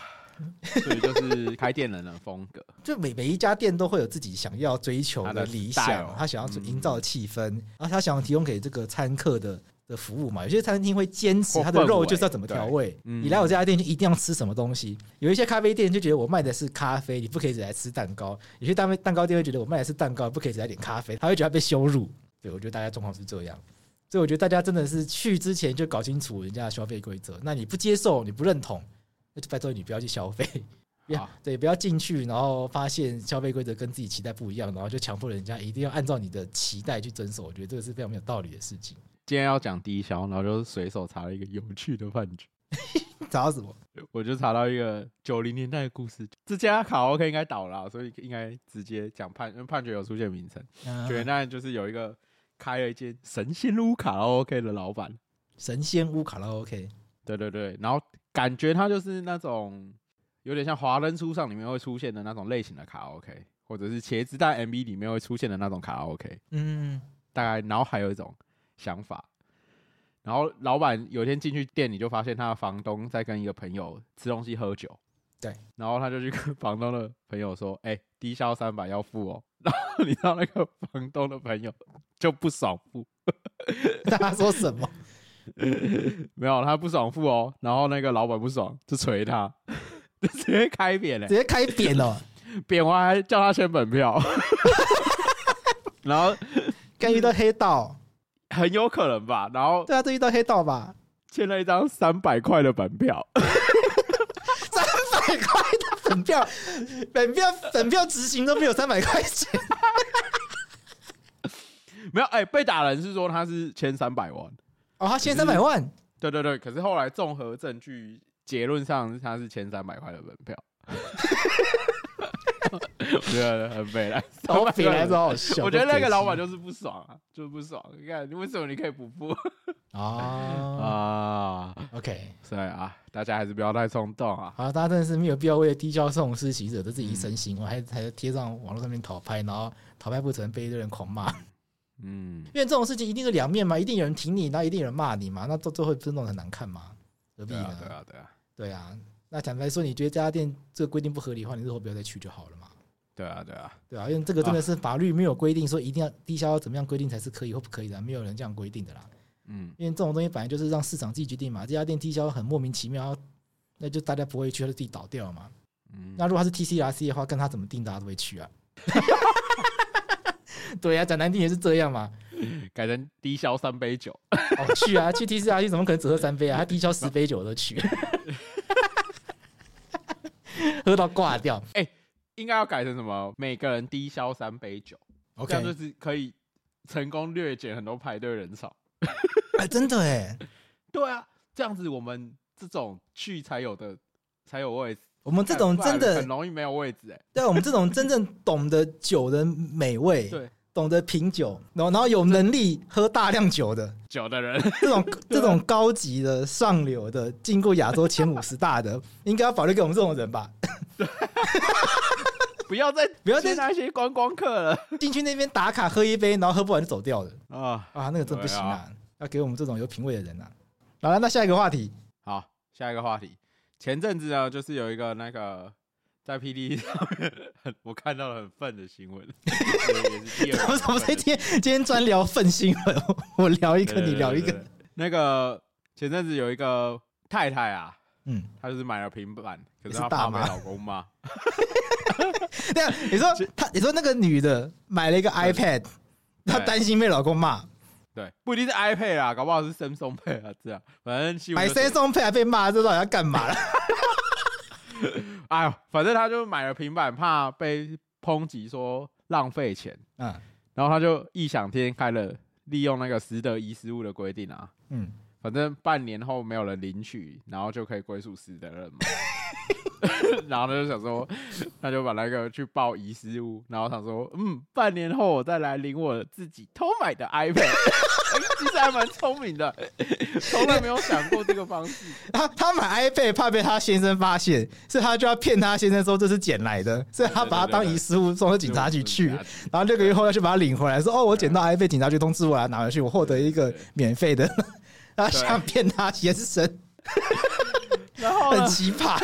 S4: 所以就是开店人的风格，
S3: 就每每一家店都会有自己想要追求的理想，他想要营造的气氛，然后他想要提供给这个餐客的的服务嘛。有些餐厅会坚持他的肉就是要怎么调味，你来我这家店就一定要吃什么东西。有一些咖啡店就觉得我卖的是咖啡，你不可以只来吃蛋糕。有些蛋蛋糕店会觉得我卖的是蛋糕，不可以只来点咖啡，他会觉得被羞辱。对，我觉得大家状况是这样，所以我觉得大家真的是去之前就搞清楚人家的消费规则。那你不接受，你不认同。那就拜托你不要去消费，好 对，不要进去，然后发现消费规则跟自己期待不一样，然后就强迫人家一定要按照你的期待去遵守。我觉得这个是非常没有道理的事情。
S4: 今天要讲低消，然后就随手查了一个有趣的判决，
S3: 查到什么？
S4: 我就查到一个九零年代的故事。这家卡拉 OK 应该倒了，所以应该直接讲判，因为判决有出现名称。九零年代就是有一个开了一间神仙屋卡拉 OK 的老板，
S3: 神仙屋卡拉 OK，
S4: 对对对，然后。感觉他就是那种有点像华灯初上里面会出现的那种类型的卡拉 OK，或者是茄子蛋 MV 里面会出现的那种卡拉 OK。嗯，大概然后还有一种想法，然后老板有一天进去店里就发现他的房东在跟一个朋友吃东西喝酒。
S3: 对，然
S4: 后他就去跟房东的朋友说：“哎，低消三百要付哦。”然后你知道那个房东的朋友 就不爽付，
S3: 他说什么？
S4: 没有，他不爽付哦，然后那个老板不爽，就捶他，就直接开扁了，
S3: 直接开扁了，
S4: 扁完还叫他签本票，然后
S3: 刚遇到黑道，
S4: 很有可能吧？然后
S3: 对啊，都遇到黑道吧？
S4: 签了一张三百块的本票，
S3: 本票，本票本票执行都没有三百块钱，
S4: 没有哎、欸，被打人是说他是签三百万。
S3: 哦，他签三百万，
S4: 对对对，可是后来综合证据，结论上他是签三百块的本票，我觉得很美来，
S3: 好美来，好笑。
S4: 我觉得那个老板就是不爽啊，就是不爽。你看，你为什么你可以不付？啊 啊
S3: ，OK，
S4: 所以啊，大家还是不要太冲动啊。
S3: 好，大家真的是没有必要为了低消这种事情惹得自己身心，我还还贴上网络上面讨拍，然后讨拍不成，被一堆人狂骂。嗯，因为这种事情一定是两面嘛，一定有人挺你，然后一定有人骂你嘛，那最最后不是弄得很难看吗？何必呢？
S4: 对啊，对啊，
S3: 对啊。那坦白说，你觉得这家店这个规定不合理的话，你日后不要再去就好了嘛。
S4: 对啊，对啊，
S3: 对啊，因为这个真的是法律没有规定说一定要低消怎么样规定才是可以或不可以的，没有人这样规定的啦。嗯，因为这种东西本来就是让市场自己决定嘛。这家店低消很莫名其妙，那就大家不会去，他就自己倒掉嘛。嗯，那如果他是 TCRC 的话，跟他怎么定，大家都会去啊。对、啊，讲难听也是这样嘛。
S4: 改成低消三杯酒，
S3: 哦，去啊，去 TCRC，怎么可能只喝三杯啊？他低消十杯酒都去，喝到挂掉。
S4: 哎、欸，应该要改成什么？每个人低消三杯酒，okay. 这样就是可以成功略减很多排队人潮。
S3: 哎、欸，真的哎，
S4: 对啊，这样子我们这种去才有的才有位置。
S3: 我们这种真的
S4: 很容易没有位置哎。
S3: 对，我们这种真正懂得酒的美味，
S4: 对，
S3: 懂得品酒，然后然后有能力喝大量酒的
S4: 酒的人，
S3: 这种 这种高级的上流的，进过亚洲前五十大的，应该要保留给我们这种人吧？
S4: 不要再不要再那些观光客了，
S3: 进去那边打卡喝一杯，然后喝不完就走掉了啊啊，那个真不行啊！要给我们这种有品味的人啊！好了，那下一个话题，
S4: 好，下一个话题。前阵子呢，就是有一个那个在 PTT 上面很我看到了很愤的新闻。
S3: 我怎么今天今天专聊愤新闻？我聊一个，你聊一个。
S4: 那个前阵子有一个太太啊，嗯，她就是买了平板，可是她怕被老公骂。
S3: 对啊，你说她，你说那个女的买了一个 iPad，她担心被老公骂。
S4: 对，不一定是 iPad 啊，搞不好是 Samsung Pay 啊，这样，反正
S3: 买 Samsung Pay 还被骂，这到底要干嘛了？
S4: 哎呦，反正他就买了平板，怕被抨击说浪费钱，嗯，然后他就异想天开了，利用那个拾得遗失物的规定啊，嗯，反正半年后没有人领取，然后就可以归属拾得人嘛。然后他就想说，他就把那个去报遗失物，然后他说，嗯，半年后我再来领我自己偷买的 iPad，其实还蛮聪明的，从来没有想过这个方式。
S3: 他他买 iPad 怕被他先生发现，所以他就要骗他先生说这是捡来的，所以他把他当遗失物送到警察局去，然后六个月后要去把他领回来，说哦，我捡到 iPad，警察局通知我来拿回去，我获得一个免费的，他想骗他先生，
S4: 然后
S3: 很奇葩。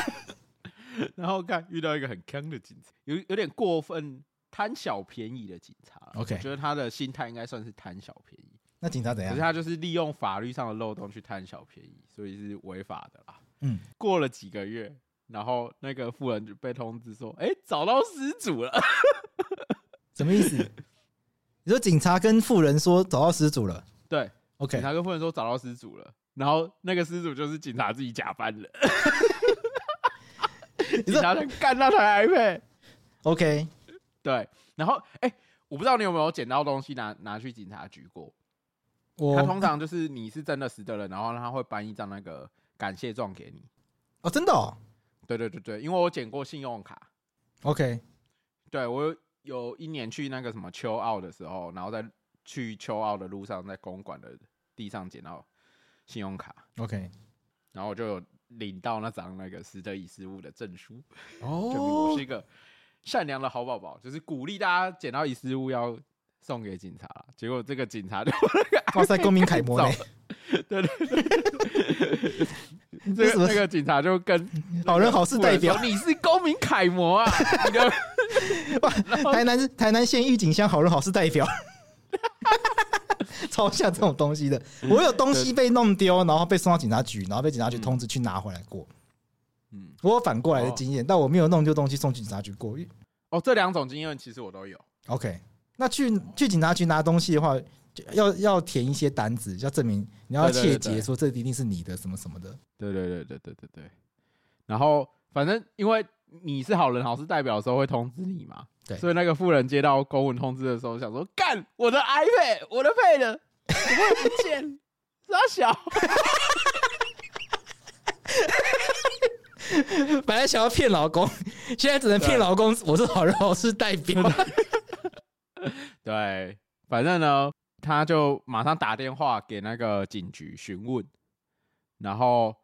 S4: 然后看遇到一个很坑的警察，有有点过分贪小便宜的警察。OK，我觉得他的心态应该算是贪小便宜。
S3: 那警察怎样？
S4: 可是他就是利用法律上的漏洞去贪小便宜，所以是违法的啦。嗯，过了几个月，然后那个富人就被通知说：“哎，找到失主了。”
S3: 什么意思？你说警察跟富人说找到失主了？
S4: 对，OK。警察跟富人说找到失主了，然后那个失主就是警察自己假扮的。警察在干那台 iPad，OK，对，然后哎、欸，我不知道你有没有捡到东西拿拿去警察局过。我他通常就是你是真的实得人，然后他会颁一张那个感谢状给你。
S3: 哦，真的？哦？
S4: 对对对对，因为我捡过信用卡。
S3: OK，
S4: 对我有一年去那个什么秋奥的时候，然后在去秋奥的路上，在公馆的地上捡到信用卡。
S3: OK，
S4: 然后我就有。领到那张那个实得遗失物的证书，哦，证明我是一个善良的好宝宝，就是鼓励大家捡到遗失物要送给警察。结果这个警察就
S3: 哇塞，公民楷模呢！
S4: 对对对，这个那个警察就跟
S3: 好人好事代表，
S4: 你是公民楷模啊！你的
S3: 哇，台南是台南县狱警乡好人好事代表。超像这种东西的，我有东西被弄丢，然后被送到警察局，然后被警察局通知去拿回来过。嗯，我有反过来的经验，但我没有弄丢东西送去警察局过。
S4: 哦，这两种经验其实我都有。
S3: OK，那去去警察局拿东西的话，要要填一些单子，要证明你要切结，说这一定是你的什么什么的。
S4: 对对对对对对对。然后反正因为你是好人好事代表的时候会通知你嘛。对，所以那个富人接到公文通知的时候，想说：“干，我的 iPad，我的 Pad 怎么会不见？傻小。”
S3: 本来想要骗老公，现在只能骗老公。我是好人好事代表。
S4: 对，反正呢，他就马上打电话给那个警局询问，然后。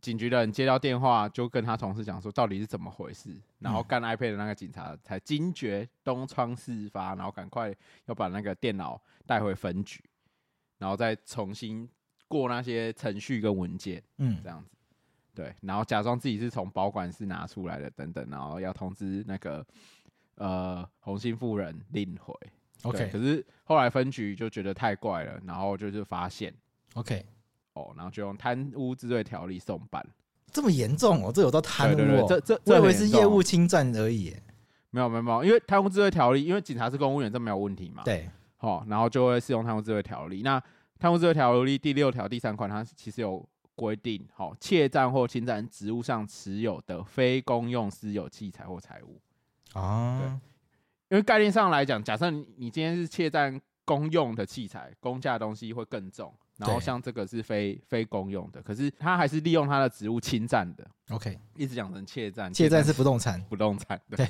S4: 警局的人接到电话，就跟他同事讲说到底是怎么回事，然后干 iPad 的那个警察才惊觉东窗事发，然后赶快要把那个电脑带回分局，然后再重新过那些程序跟文件，嗯，这样子，对，然后假装自己是从保管室拿出来的等等，然后要通知那个呃红心妇人领回，OK，可是后来分局就觉得太怪了，然后就是发现
S3: ，OK。
S4: 哦，然后就用贪污治罪条例送办，
S3: 这么严重哦？这有到贪污？这这我以为是业务侵占而已。
S4: 没有没有没有，因为贪污治罪条例，因为警察是公务员，这没有问题嘛。
S3: 对，
S4: 好，然后就会适用贪污治罪条例。那贪污治罪条例第六条第三款，它其实有规定，好，窃占或侵占职务上持有的非公用私有器材或财物。
S3: 啊，
S4: 对，因为概念上来讲，假设你今天是窃占公用的器材，公家的东西会更重。然后像这个是非非公用的，可是他还是利用他的职务侵占的。
S3: OK，
S4: 一直讲成窃占，
S3: 窃占是不动产，
S4: 不动产。
S3: 对。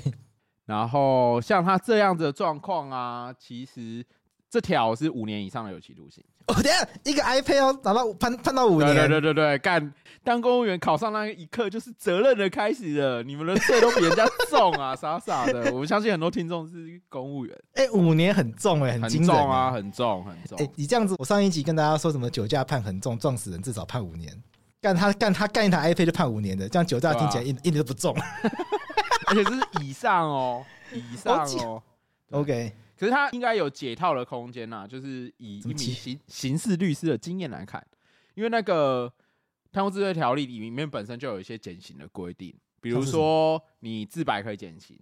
S4: 然后像他这样子的状况啊，其实。这条是五年以上的有期徒刑。
S3: 哦，等下一个 iPad 要拿到判判到五年。
S4: 对对对对，干当公务员考上那一刻就是责任的开始了。你们的罪都比人家重啊，傻傻的。我们相信很多听众是公务员。
S3: 哎，五年很重哎，很惊人
S4: 啊，很重很重。
S3: 哎，你这样子，我上一集跟大家说什么酒驾判很重，撞死人至少判五年。干他干他干一台 iPad 就判五年的，这样酒驾听起来一一点都不重。
S4: 而且这是以上哦，以上哦。
S3: OK。
S4: 可是他应该有解套的空间呐，就是以一名刑刑事律师的经验来看，因为那个贪污治罪条例里面本身就有一些减刑的规定，比如说你自白可以减刑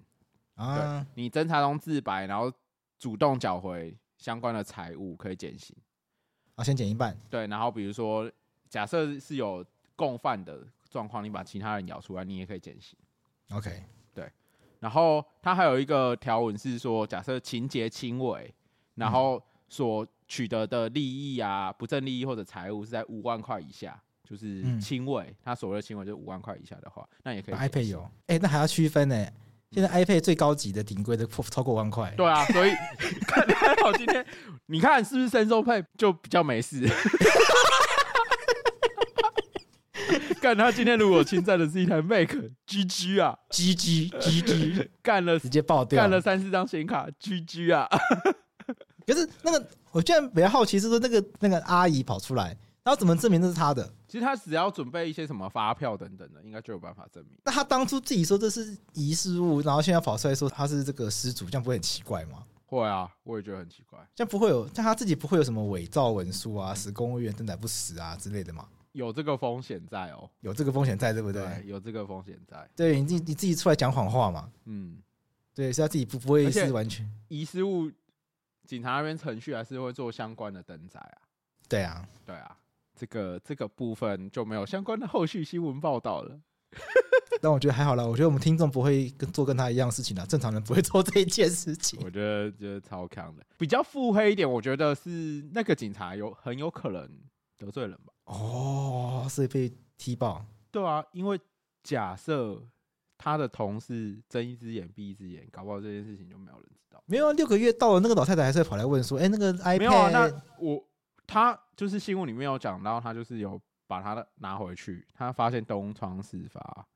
S4: 啊，你侦查中自白，然后主动缴回相关的财物可以减刑。
S3: 啊，先减一半，
S4: 对，然后比如说假设是有共犯的状况，你把其他人咬出来，你也可以减刑
S3: ，OK。
S4: 然后它还有一个条文是说，假设情节轻微，然后所取得的利益啊，不正利益或者财物是在五万块以下，就是轻微。他所谓的轻微就是五万块以下的话，那也可以。
S3: iPad 有，哎，那还要区分呢。现在 iPad 最高级的顶规的超过万块。
S4: 对啊，所以 看还好今天你看是不是伸手配就比较没事。干他今天如果侵占的是一台 Mac，GG 啊
S3: ，GG GG，
S4: 干了
S3: 直接爆掉，
S4: 干了三四张显卡，GG 啊。
S3: 可是那个，我现在比较好奇是说，那个那个阿姨跑出来，然后怎么证明这是他的？
S4: 其实他只要准备一些什么发票等等的，应该就有办法证明。
S3: 那他当初自己说这是遗失物，然后现在跑出来说他是这个失主，这样不会很奇怪吗？
S4: 会啊，我也觉得很奇怪。
S3: 这样不会有，像他自己不会有什么伪造文书啊，使公务员真的不死啊之类的吗？
S4: 有这个风险在哦，
S3: 有这个风险在，对不对？
S4: 对，有这个风险在。
S3: 对，你自己你自己出来讲谎话嘛？嗯，对，是他自己不不会是完全
S4: 遗失物，警察那边程序还是会做相关的登载啊。
S3: 对啊，
S4: 对啊，这个这个部分就没有相关的后续新闻报道了。
S3: 但我觉得还好啦，我觉得我们听众不会跟做跟他一样事情的，正常人不会 做这一件事情。
S4: 我觉得觉得超强的，比较腹黑一点，我觉得是那个警察有很有可能得罪人吧。
S3: 哦，所以被踢爆。
S4: 对啊，因为假设他的同事睁一只眼闭一只眼，搞不好这件事情就没有人知道。
S3: 没有啊，六个月到了，那个老太太还是会跑来问说：“哎、欸，那个 iPad…… 没有
S4: 啊，那我他就是新闻里面有讲到，他就是有把他拿回去，他发现东窗事发，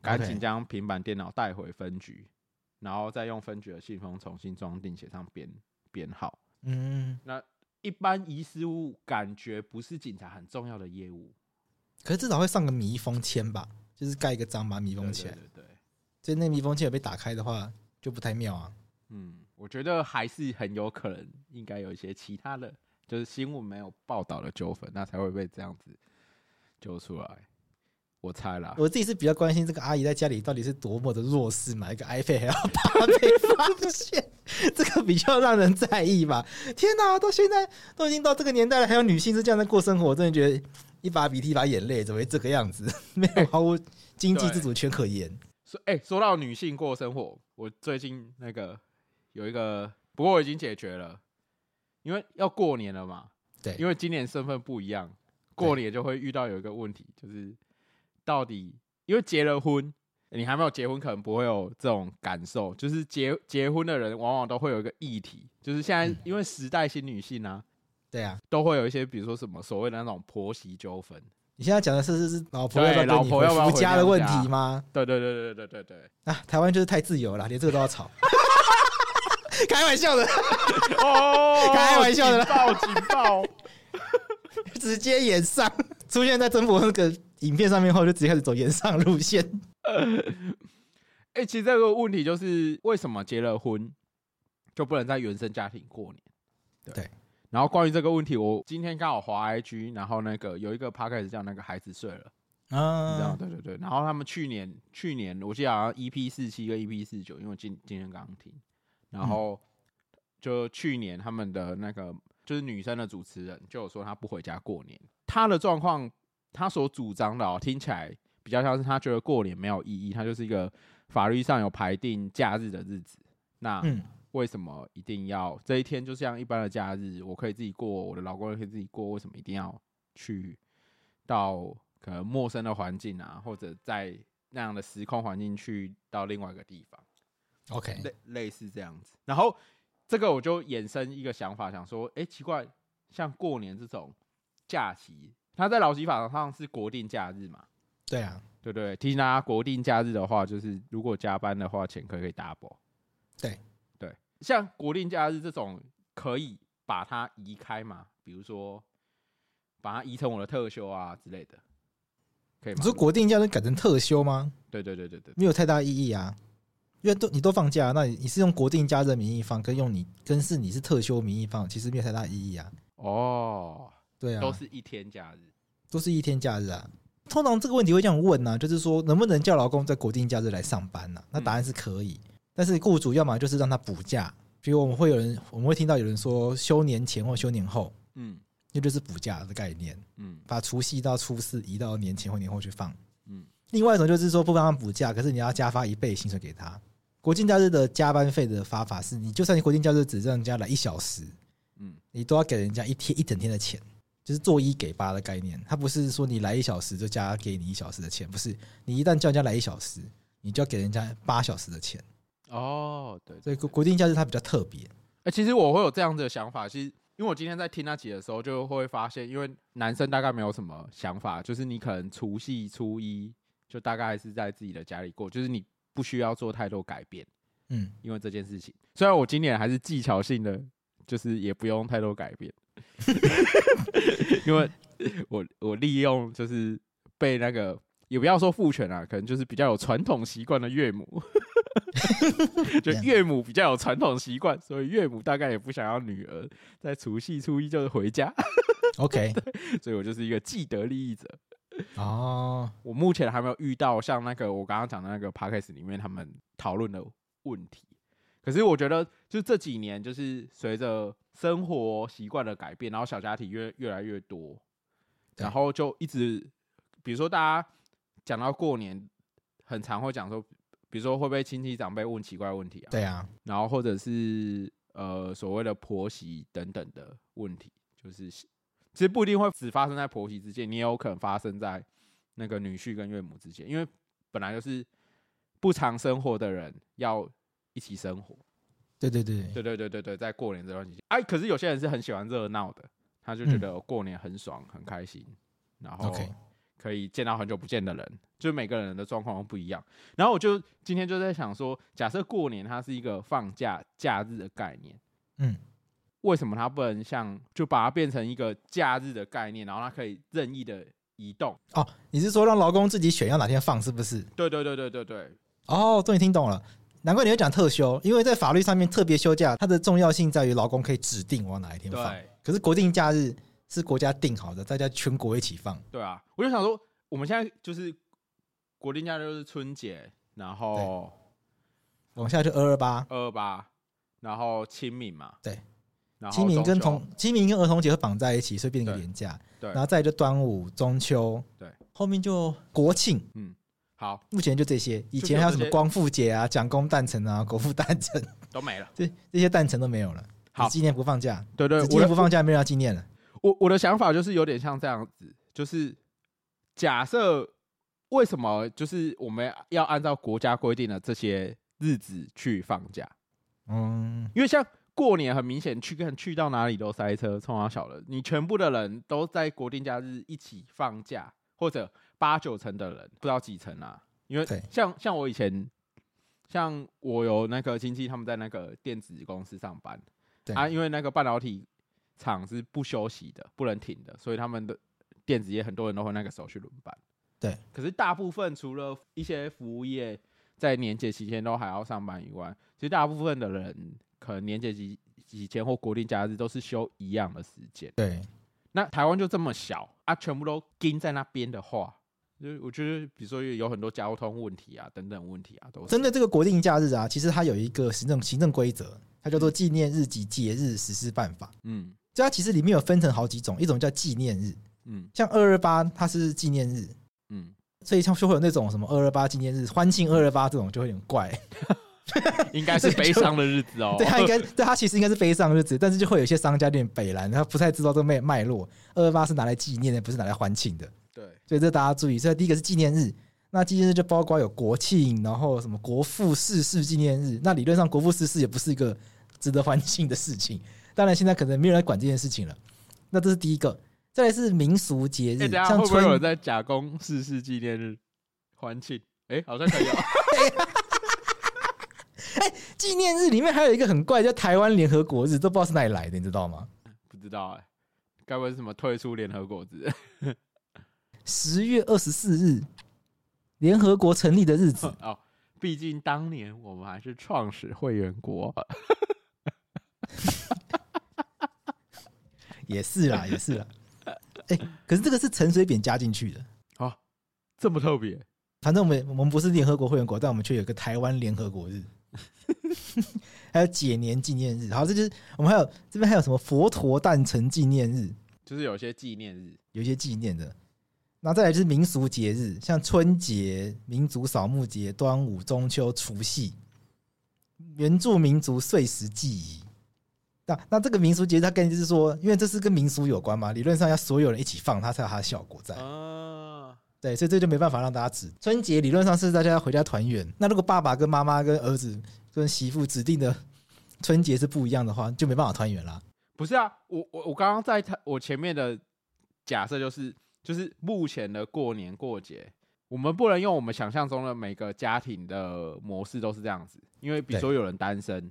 S4: 赶紧将平板电脑带回分局，然后再用分局的信封重新装订，写上编编号。嗯，那。一般遗失物感觉不是警察很重要的业务，
S3: 可是至少会上个密封签吧，就是盖一个章把它密封起来。对，对，对，所以那密封签有被打开的话，就不太妙啊。
S4: 嗯，我觉得还是很有可能，应该有一些其他的，就是新闻没有报道的纠纷，那才会被这样子揪出来。我猜啦，
S3: 我自己是比较关心这个阿姨在家里到底是多么的弱势，买一个 iPad 还要怕被发现，这个比较让人在意吧。天哪，到现在都已经到这个年代了，还有女性是这样在过生活，我真的觉得一把鼻涕一把眼泪，怎么会这个样子？没有毫无经济自主权可言。
S4: 说哎、欸，说到女性过生活，我最近那个有一个，不过我已经解决了，因为要过年了嘛。
S3: 对，
S4: 因为今年身份不一样，过年就会遇到有一个问题，就是。到底，因为结了婚，你还没有结婚，可能不会有这种感受。就是结结婚的人，往往都会有一个议题，就是现在因为时代新女性啊，
S3: 对啊，
S4: 都会有一些，比如说什么所谓的那种婆媳纠纷。
S3: 你现在讲的是是是老婆要不要老婆要不要回家的问题吗？
S4: 对对对对对对对。
S3: 啊，台湾就是太自由了，连这个都要吵。开玩笑的
S4: 哦，
S3: 开玩笑的，
S4: 警报警报，
S3: 直接演上出现在曾博那个。影片上面后就直接开始走延上路线。
S4: 哎，其实这个问题就是为什么结了婚就不能在原生家庭过年？
S3: 对。对，
S4: 然后关于这个问题，我今天刚好滑 IG，然后那个有一个叫那个孩子睡了。啊，这样对对对。然后他们去年去年我记得好像 EP 四七跟 EP 四九，因为我今今天刚刚听，然后就去年他们的那个就是女生的主持人就有说她不回家过年，她的状况，她所主张的、哦、听起来比较像是他觉得过年没有意义，他就是一个法律上有排定假日的日子，那为什么一定要这一天就像一般的假日，我可以自己过，我的老公也可以自己过，为什么一定要去到？可能陌生的环境啊，或者在那样的时空环境去到另外一个地方
S3: ，OK，
S4: 类类似这样子。然后这个我就衍生一个想法，想说，哎、欸，奇怪，像过年这种假期，它在劳基法上是国定假日嘛？
S3: 对啊，
S4: 对对，提醒大家，国定假日的话，就是如果加班的话，钱可以可以 double。
S3: 对
S4: 对，像国定假日这种，可以把它移开嘛？比如说，把它移成我的特休啊之类的可以。
S3: 你说国定假日改成特休吗？
S4: 对对对对对，
S3: 没有太大意义啊，因为都你都放假，那你你是用国定假日的名义放，跟用你跟是你是特休名义放，其实没有太大意义啊。
S4: 哦，
S3: 对啊，
S4: 都是一天假日，
S3: 都是一天假日啊。通常这个问题会这样问呢、啊，就是说能不能叫劳工在国定假日来上班呢、啊？那答案是可以，嗯、但是雇主要么就是让他补假，比如我们会有人我们会听到有人说休年前或休年后，嗯。那就是补假的概念，嗯，把除夕到初四移到年前或年后去放，嗯。另外一种就是说不帮他补假，可是你要加发一倍薪水给他。国定假日的加班费的发法是，你就算你国定假日只让人家来一小时，嗯，你都要给人家一天一整天的钱，就是做一给八的概念。它不是说你来一小时就加给你一小时的钱，不是，你一旦叫人家来一小时，你就要给人家八小时的钱。
S4: 哦，对，
S3: 所以国国定假日它比较特别。
S4: 哎，其实我会有这样子的想法，其实。因为我今天在听那集的时候，就会发现，因为男生大概没有什么想法，就是你可能除夕初一就大概是在自己的家里过，就是你不需要做太多改变，嗯，因为这件事情，虽然我今年还是技巧性的，就是也不用太多改变，因为我我利用就是被那个也不要说父权啊，可能就是比较有传统习惯的岳母。就岳母比较有传统习惯，所以岳母大概也不想要女儿在除夕初一就是回家。
S3: OK，
S4: 所以我就是一个既得利益者。
S3: 哦，
S4: 我目前还没有遇到像那个我刚刚讲的那个 Podcast 里面他们讨论的问题。可是我觉得，就这几年，就是随着生活习惯的改变，然后小家庭越越来越多，然后就一直，比如说大家讲到过年，很常会讲说。比如说会被亲戚长辈问奇怪问题啊？
S3: 对啊，
S4: 然后或者是呃所谓的婆媳等等的问题，就是其实不一定会只发生在婆媳之间，你也有可能发生在那个女婿跟岳母之间，因为本来就是不常生活的人要一起生活。
S3: 对对对
S4: 对对对对对，在过年这段期间，哎，可是有些人是很喜欢热闹的，他就觉得过年很爽很开心，然
S3: 后。
S4: 可以见到很久不见的人，就每个人的状况都不一样。然后我就今天就在想说，假设过年它是一个放假假日的概念，嗯，为什么它不能像就把它变成一个假日的概念，然后它可以任意的移动？
S3: 哦，你是说让劳工自己选要哪天放，是不是？
S4: 对对对对对对。
S3: 哦，终于听懂了，难怪你会讲特休，因为在法律上面特别休假，它的重要性在于劳工可以指定往哪一天放。对。可是国定假日。是国家定好的，大家全国一起放。
S4: 对啊，我就想说，我们现在就是国定假日就是春节，然后
S3: 往下就二二八，
S4: 二二八，然后清明嘛，
S3: 对，清明跟同清明跟儿童节会绑在一起，所以变成一个连假。对，然后再就端午、中秋，对，后面就国庆。嗯，好，目前就这些，以前还有什么光复节啊、蒋公诞辰啊、国父诞辰
S4: 都没了，
S3: 这这些诞辰都没有了。好，纪念不放假，
S4: 对对，
S3: 纪念不放假，没人要纪念了。
S4: 我我的想法就是有点像这样子，就是假设为什么就是我们要按照国家规定的这些日子去放假？嗯，因为像过年很明显去看去到哪里都塞车，从小小的你全部的人都在国定假日一起放假，或者八九成的人不知道几成啊？因为像像我以前，像我有那个亲戚他们在那个电子公司上班，对啊，因为那个半导体。厂是不休息的，不能停的，所以他们的电子业很多人都会那个时候去轮班。
S3: 对，
S4: 可是大部分除了一些服务业在年节期间都还要上班以外，其实大部分的人可能年节期期间或国定假日都是休一样的时间。
S3: 对，
S4: 那台湾就这么小啊，全部都盯在那边的话，就我觉得，比如说有很多交通问题啊，等等问题啊，都
S3: 针对这个国定假日啊，其实它有一个行政行政规则，它叫做《纪念日及节日实施办法》。嗯，这它其实里面有分成好几种，一种叫纪念日，嗯，像二二八它是纪念日，嗯，所以像就会有那种什么二二八纪念日、欢庆二二八这种就会有点怪，
S4: 应该是悲伤的日子哦。
S3: 对，它应该对它其实应该是悲伤的日子，但是就会有一些商家有点北蓝，他不太知道这个脉脉络。二二八是拿来纪念的，不是拿来欢庆的。
S4: 对，
S3: 所以这大家注意。所以第一个是纪念日，那纪念日就包括有国庆，然后什么国父逝世纪念日。那理论上国父逝世也不是一个值得欢庆的事情。当然现在可能没有人管这件事情了。那这是第一个。再来是民俗节日，
S4: 像会不会有在假公逝世纪念日欢庆？哎、欸，好像可以。
S3: 哎、欸，纪念日里面还有一个很怪，叫台湾联合国日，都不知道是哪里来的，你知道吗？
S4: 不知道哎、欸，该不会是什么退出联合国日？
S3: 十月二十四日，联合国成立的日子
S4: 哦。毕竟当年我们还是创始会员国。
S3: 也是啦，也是啦。哎、欸，可是这个是陈水扁加进去的
S4: 啊、哦，这么特别。
S3: 反正我们我们不是联合国会员国，但我们却有个台湾联合国日，还有解年纪念日。好，这就是我们还有这边还有什么佛陀诞辰纪念日，
S4: 就是有些纪念日，
S3: 有一些纪念的。那再来就是民俗节日，像春节、民族扫墓节、端午、中秋、除夕、原住民族岁时祭仪。那那这个民俗节日，它概念就是说，因为这是跟民俗有关嘛，理论上要所有人一起放，它才有它的效果在。啊，对，所以这就没办法让大家指春节，理论上是大家要回家团圆。那如果爸爸跟妈妈跟儿子跟媳妇指定的春节是不一样的话，就没办法团圆啦。
S4: 不是啊，我我我刚刚在他我前面的假设就是。就是目前的过年过节，我们不能用我们想象中的每个家庭的模式都是这样子，因为比如说有人单身，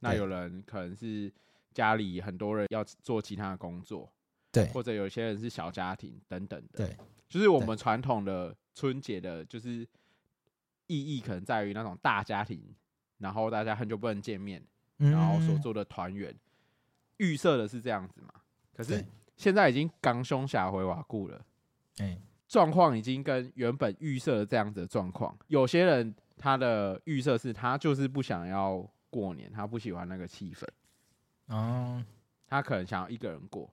S4: 那有人可能是家里很多人要做其他的工作，
S3: 对，
S4: 或者有些人是小家庭等等的，
S3: 对，
S4: 就是我们传统的春节的，就是意义可能在于那种大家庭，然后大家很久不能见面，然后所做的团圆，预设的是这样子嘛，可是。现在已经刚凶下回瓦固了，哎，状况已经跟原本预设的这样子的状况。有些人他的预设是他就是不想要过年，他不喜欢那个气氛，哦，他可能想要一个人过。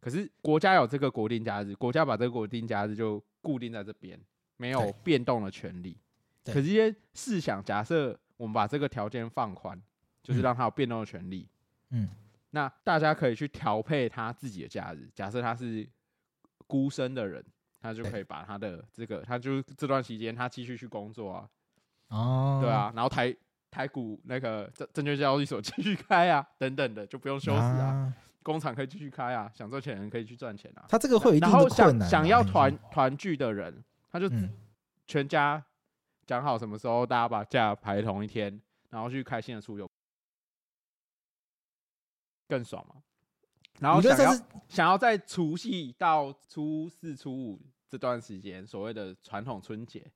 S4: 可是国家有这个国定假日，国家把这个国定假日就固定在这边，没有变动的权利。可是，些试想，假设我们把这个条件放宽，就是让他有变动的权利，嗯。那大家可以去调配他自己的假日。假设他是孤身的人，他就可以把他的这个，他就这段期间他继续去工作啊。哦，对啊，然后台台股那个证证券交易所继续开啊，等等的，就不用休息啊。工厂可以继续开啊，想赚钱的人可以去赚钱啊。
S3: 他这个会有一定的困难。
S4: 想想要团团聚的人，他就全家讲好什么时候大家把假排同一天，然后去开心的出游。更爽嘛？然后想要想要在除夕到初四、初五这段时间，所谓的传统春节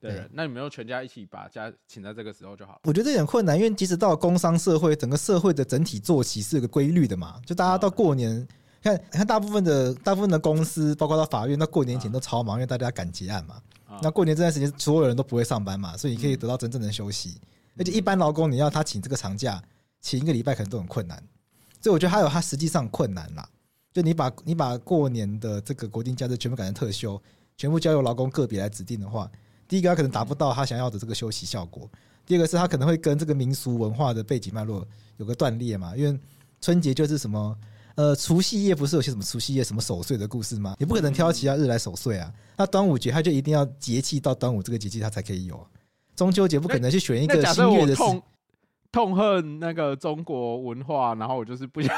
S4: 的人，那你们就全家一起把家请在这个时候就好了。
S3: 我觉得这点困难，因为即使到了工商社会，整个社会的整体作息是有个规律的嘛。就大家到过年，看看大部分的大部分的公司，包括到法院，到过年前都超忙，因为大家赶结案嘛。那过年这段时间，所有人都不会上班嘛，所以你可以得到真正的休息。而且一般劳工，你要他请这个长假，请一个礼拜可能都很困难。所以我觉得还有它实际上困难啦，就你把你把过年的这个国定假日全部改成特休，全部交由劳工个别来指定的话，第一个他可能达不到他想要的这个休息效果，第二个是他可能会跟这个民俗文化的背景脉络有个断裂嘛，因为春节就是什么呃除夕夜不是有些什么除夕夜什么守岁的故事吗？你不可能挑其他日来守岁啊。那端午节他就一定要节气到端午这个节气他才可以有，中秋节不可能去选一个新月的时。
S4: 痛恨那个中国文化，然后我就是不想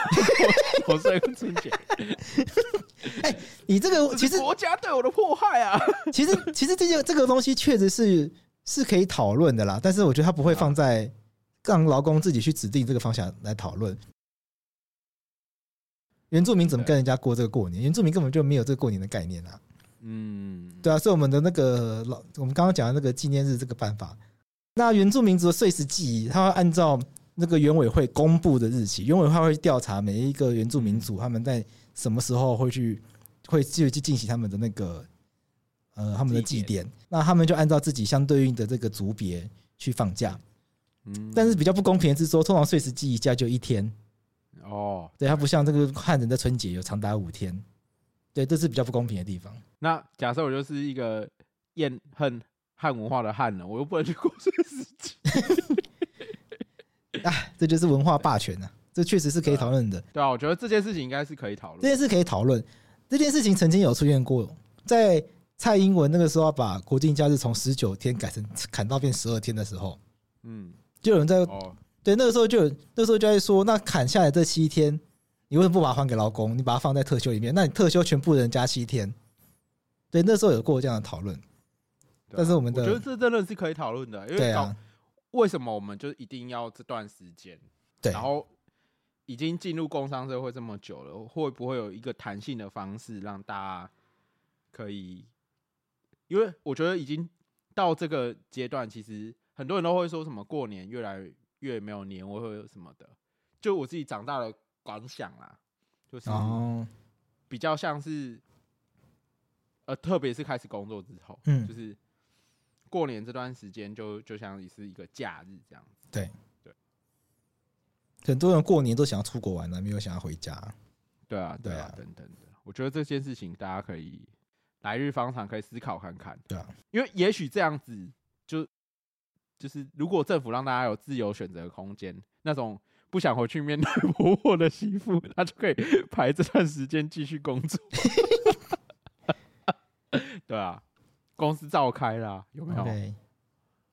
S4: 过这个春节。
S3: 哎，你这个其实
S4: 国家对我的迫害啊！
S3: 其实，其实这件这个东西确实是是可以讨论的啦，但是我觉得它不会放在让劳工自己去指定这个方向来讨论。原住民怎么跟人家过这个过年？原住民根本就没有这个过年的概念啊！嗯，对啊，所以我们的那个老，我们刚刚讲的那个纪念日这个办法。那原住民族的碎石记忆，他会按照那个原委会公布的日期，原委会会调查每一个原住民族他们在什么时候会去会继续去进行他们的那个呃他们的祭典，那他们就按照自己相对应的这个族别去放假。嗯，但是比较不公平的是说，通常碎石记一假就一天。哦，对，它不像这个汉人的春节有长达五天。对，这是比较不公平的地方。
S4: 那假设我就是一个厌恨汉文化的汉呢，我又不能去过岁时祭。
S3: 哎，这就是文化霸权啊！这确实是可以讨论的。
S4: 对啊，我觉得这件事情应该是可以讨论。
S3: 这件事可以讨论。这件事情曾经有出现过，在蔡英文那个时候把国定假日从十九天改成砍到变十二天的时候，嗯，就有人在对那个时候就有那个时候就在说，那砍下来这七天，你为什么不把它还给劳工？你把它放在特休里面，那你特休全部人加七天。对，那时候有过这样的讨论。但是我们的
S4: 我觉得这真的是可以讨论的，因为对啊。为什么我们就一定要这段时间？对，然后已经进入工商社会这么久了，会不会有一个弹性的方式让大家可以？因为我觉得已经到这个阶段，其实很多人都会说什么过年越来越没有年味，或者什么的。就我自己长大的感想啦，就是比较像是，呃，特别是开始工作之后，嗯，就是。过年这段时间就就像是一个假日这样子。
S3: 对对，很多人过年都想要出国玩的，没有想要回家。
S4: 对啊，对啊，等等的。我觉得这件事情大家可以来日方长，可以思考看看。
S3: 对啊，
S4: 因为也许这样子就就是，如果政府让大家有自由选择的空间，那种不想回去面对 婆婆的媳妇，她就可以排这段时间继续工作。对啊。公司召开啦，有没有.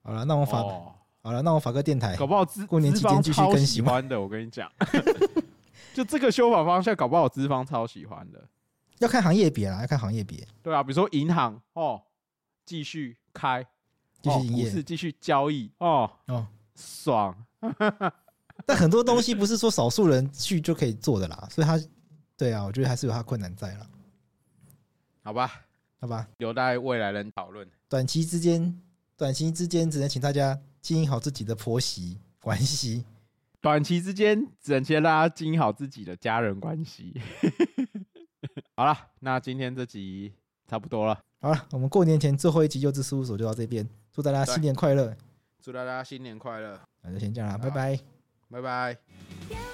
S3: 好了，那我法、oh. 好了，那我法哥电台
S4: 搞不好资过年期间继续更新。喜欢的，我跟你讲，就这个修法方向，搞不好资方超喜欢的。
S3: 要看行业别啦，要看行业别。
S4: 对啊，比如说银行哦，继续开，
S3: 继续营业，
S4: 股市继续交易哦哦，爽。
S3: 但很多东西不是说少数人去就可以做的啦，所以他对啊，我觉得还是有他困难在了。
S4: 好吧。
S3: 好吧，
S4: 留待未来人讨论。
S3: 短期之间，短期之间只能请大家经营好自己的婆媳 关系。
S4: 短期之间，只能请大家经营好自己的家人关系。好了，那今天这集差不多了。
S3: 好了，我们过年前最后一集幼稚事务所就到这边，祝大家新年快乐！
S4: 祝大家新年快乐！
S3: 那就先这样啦，拜拜，
S4: 拜拜。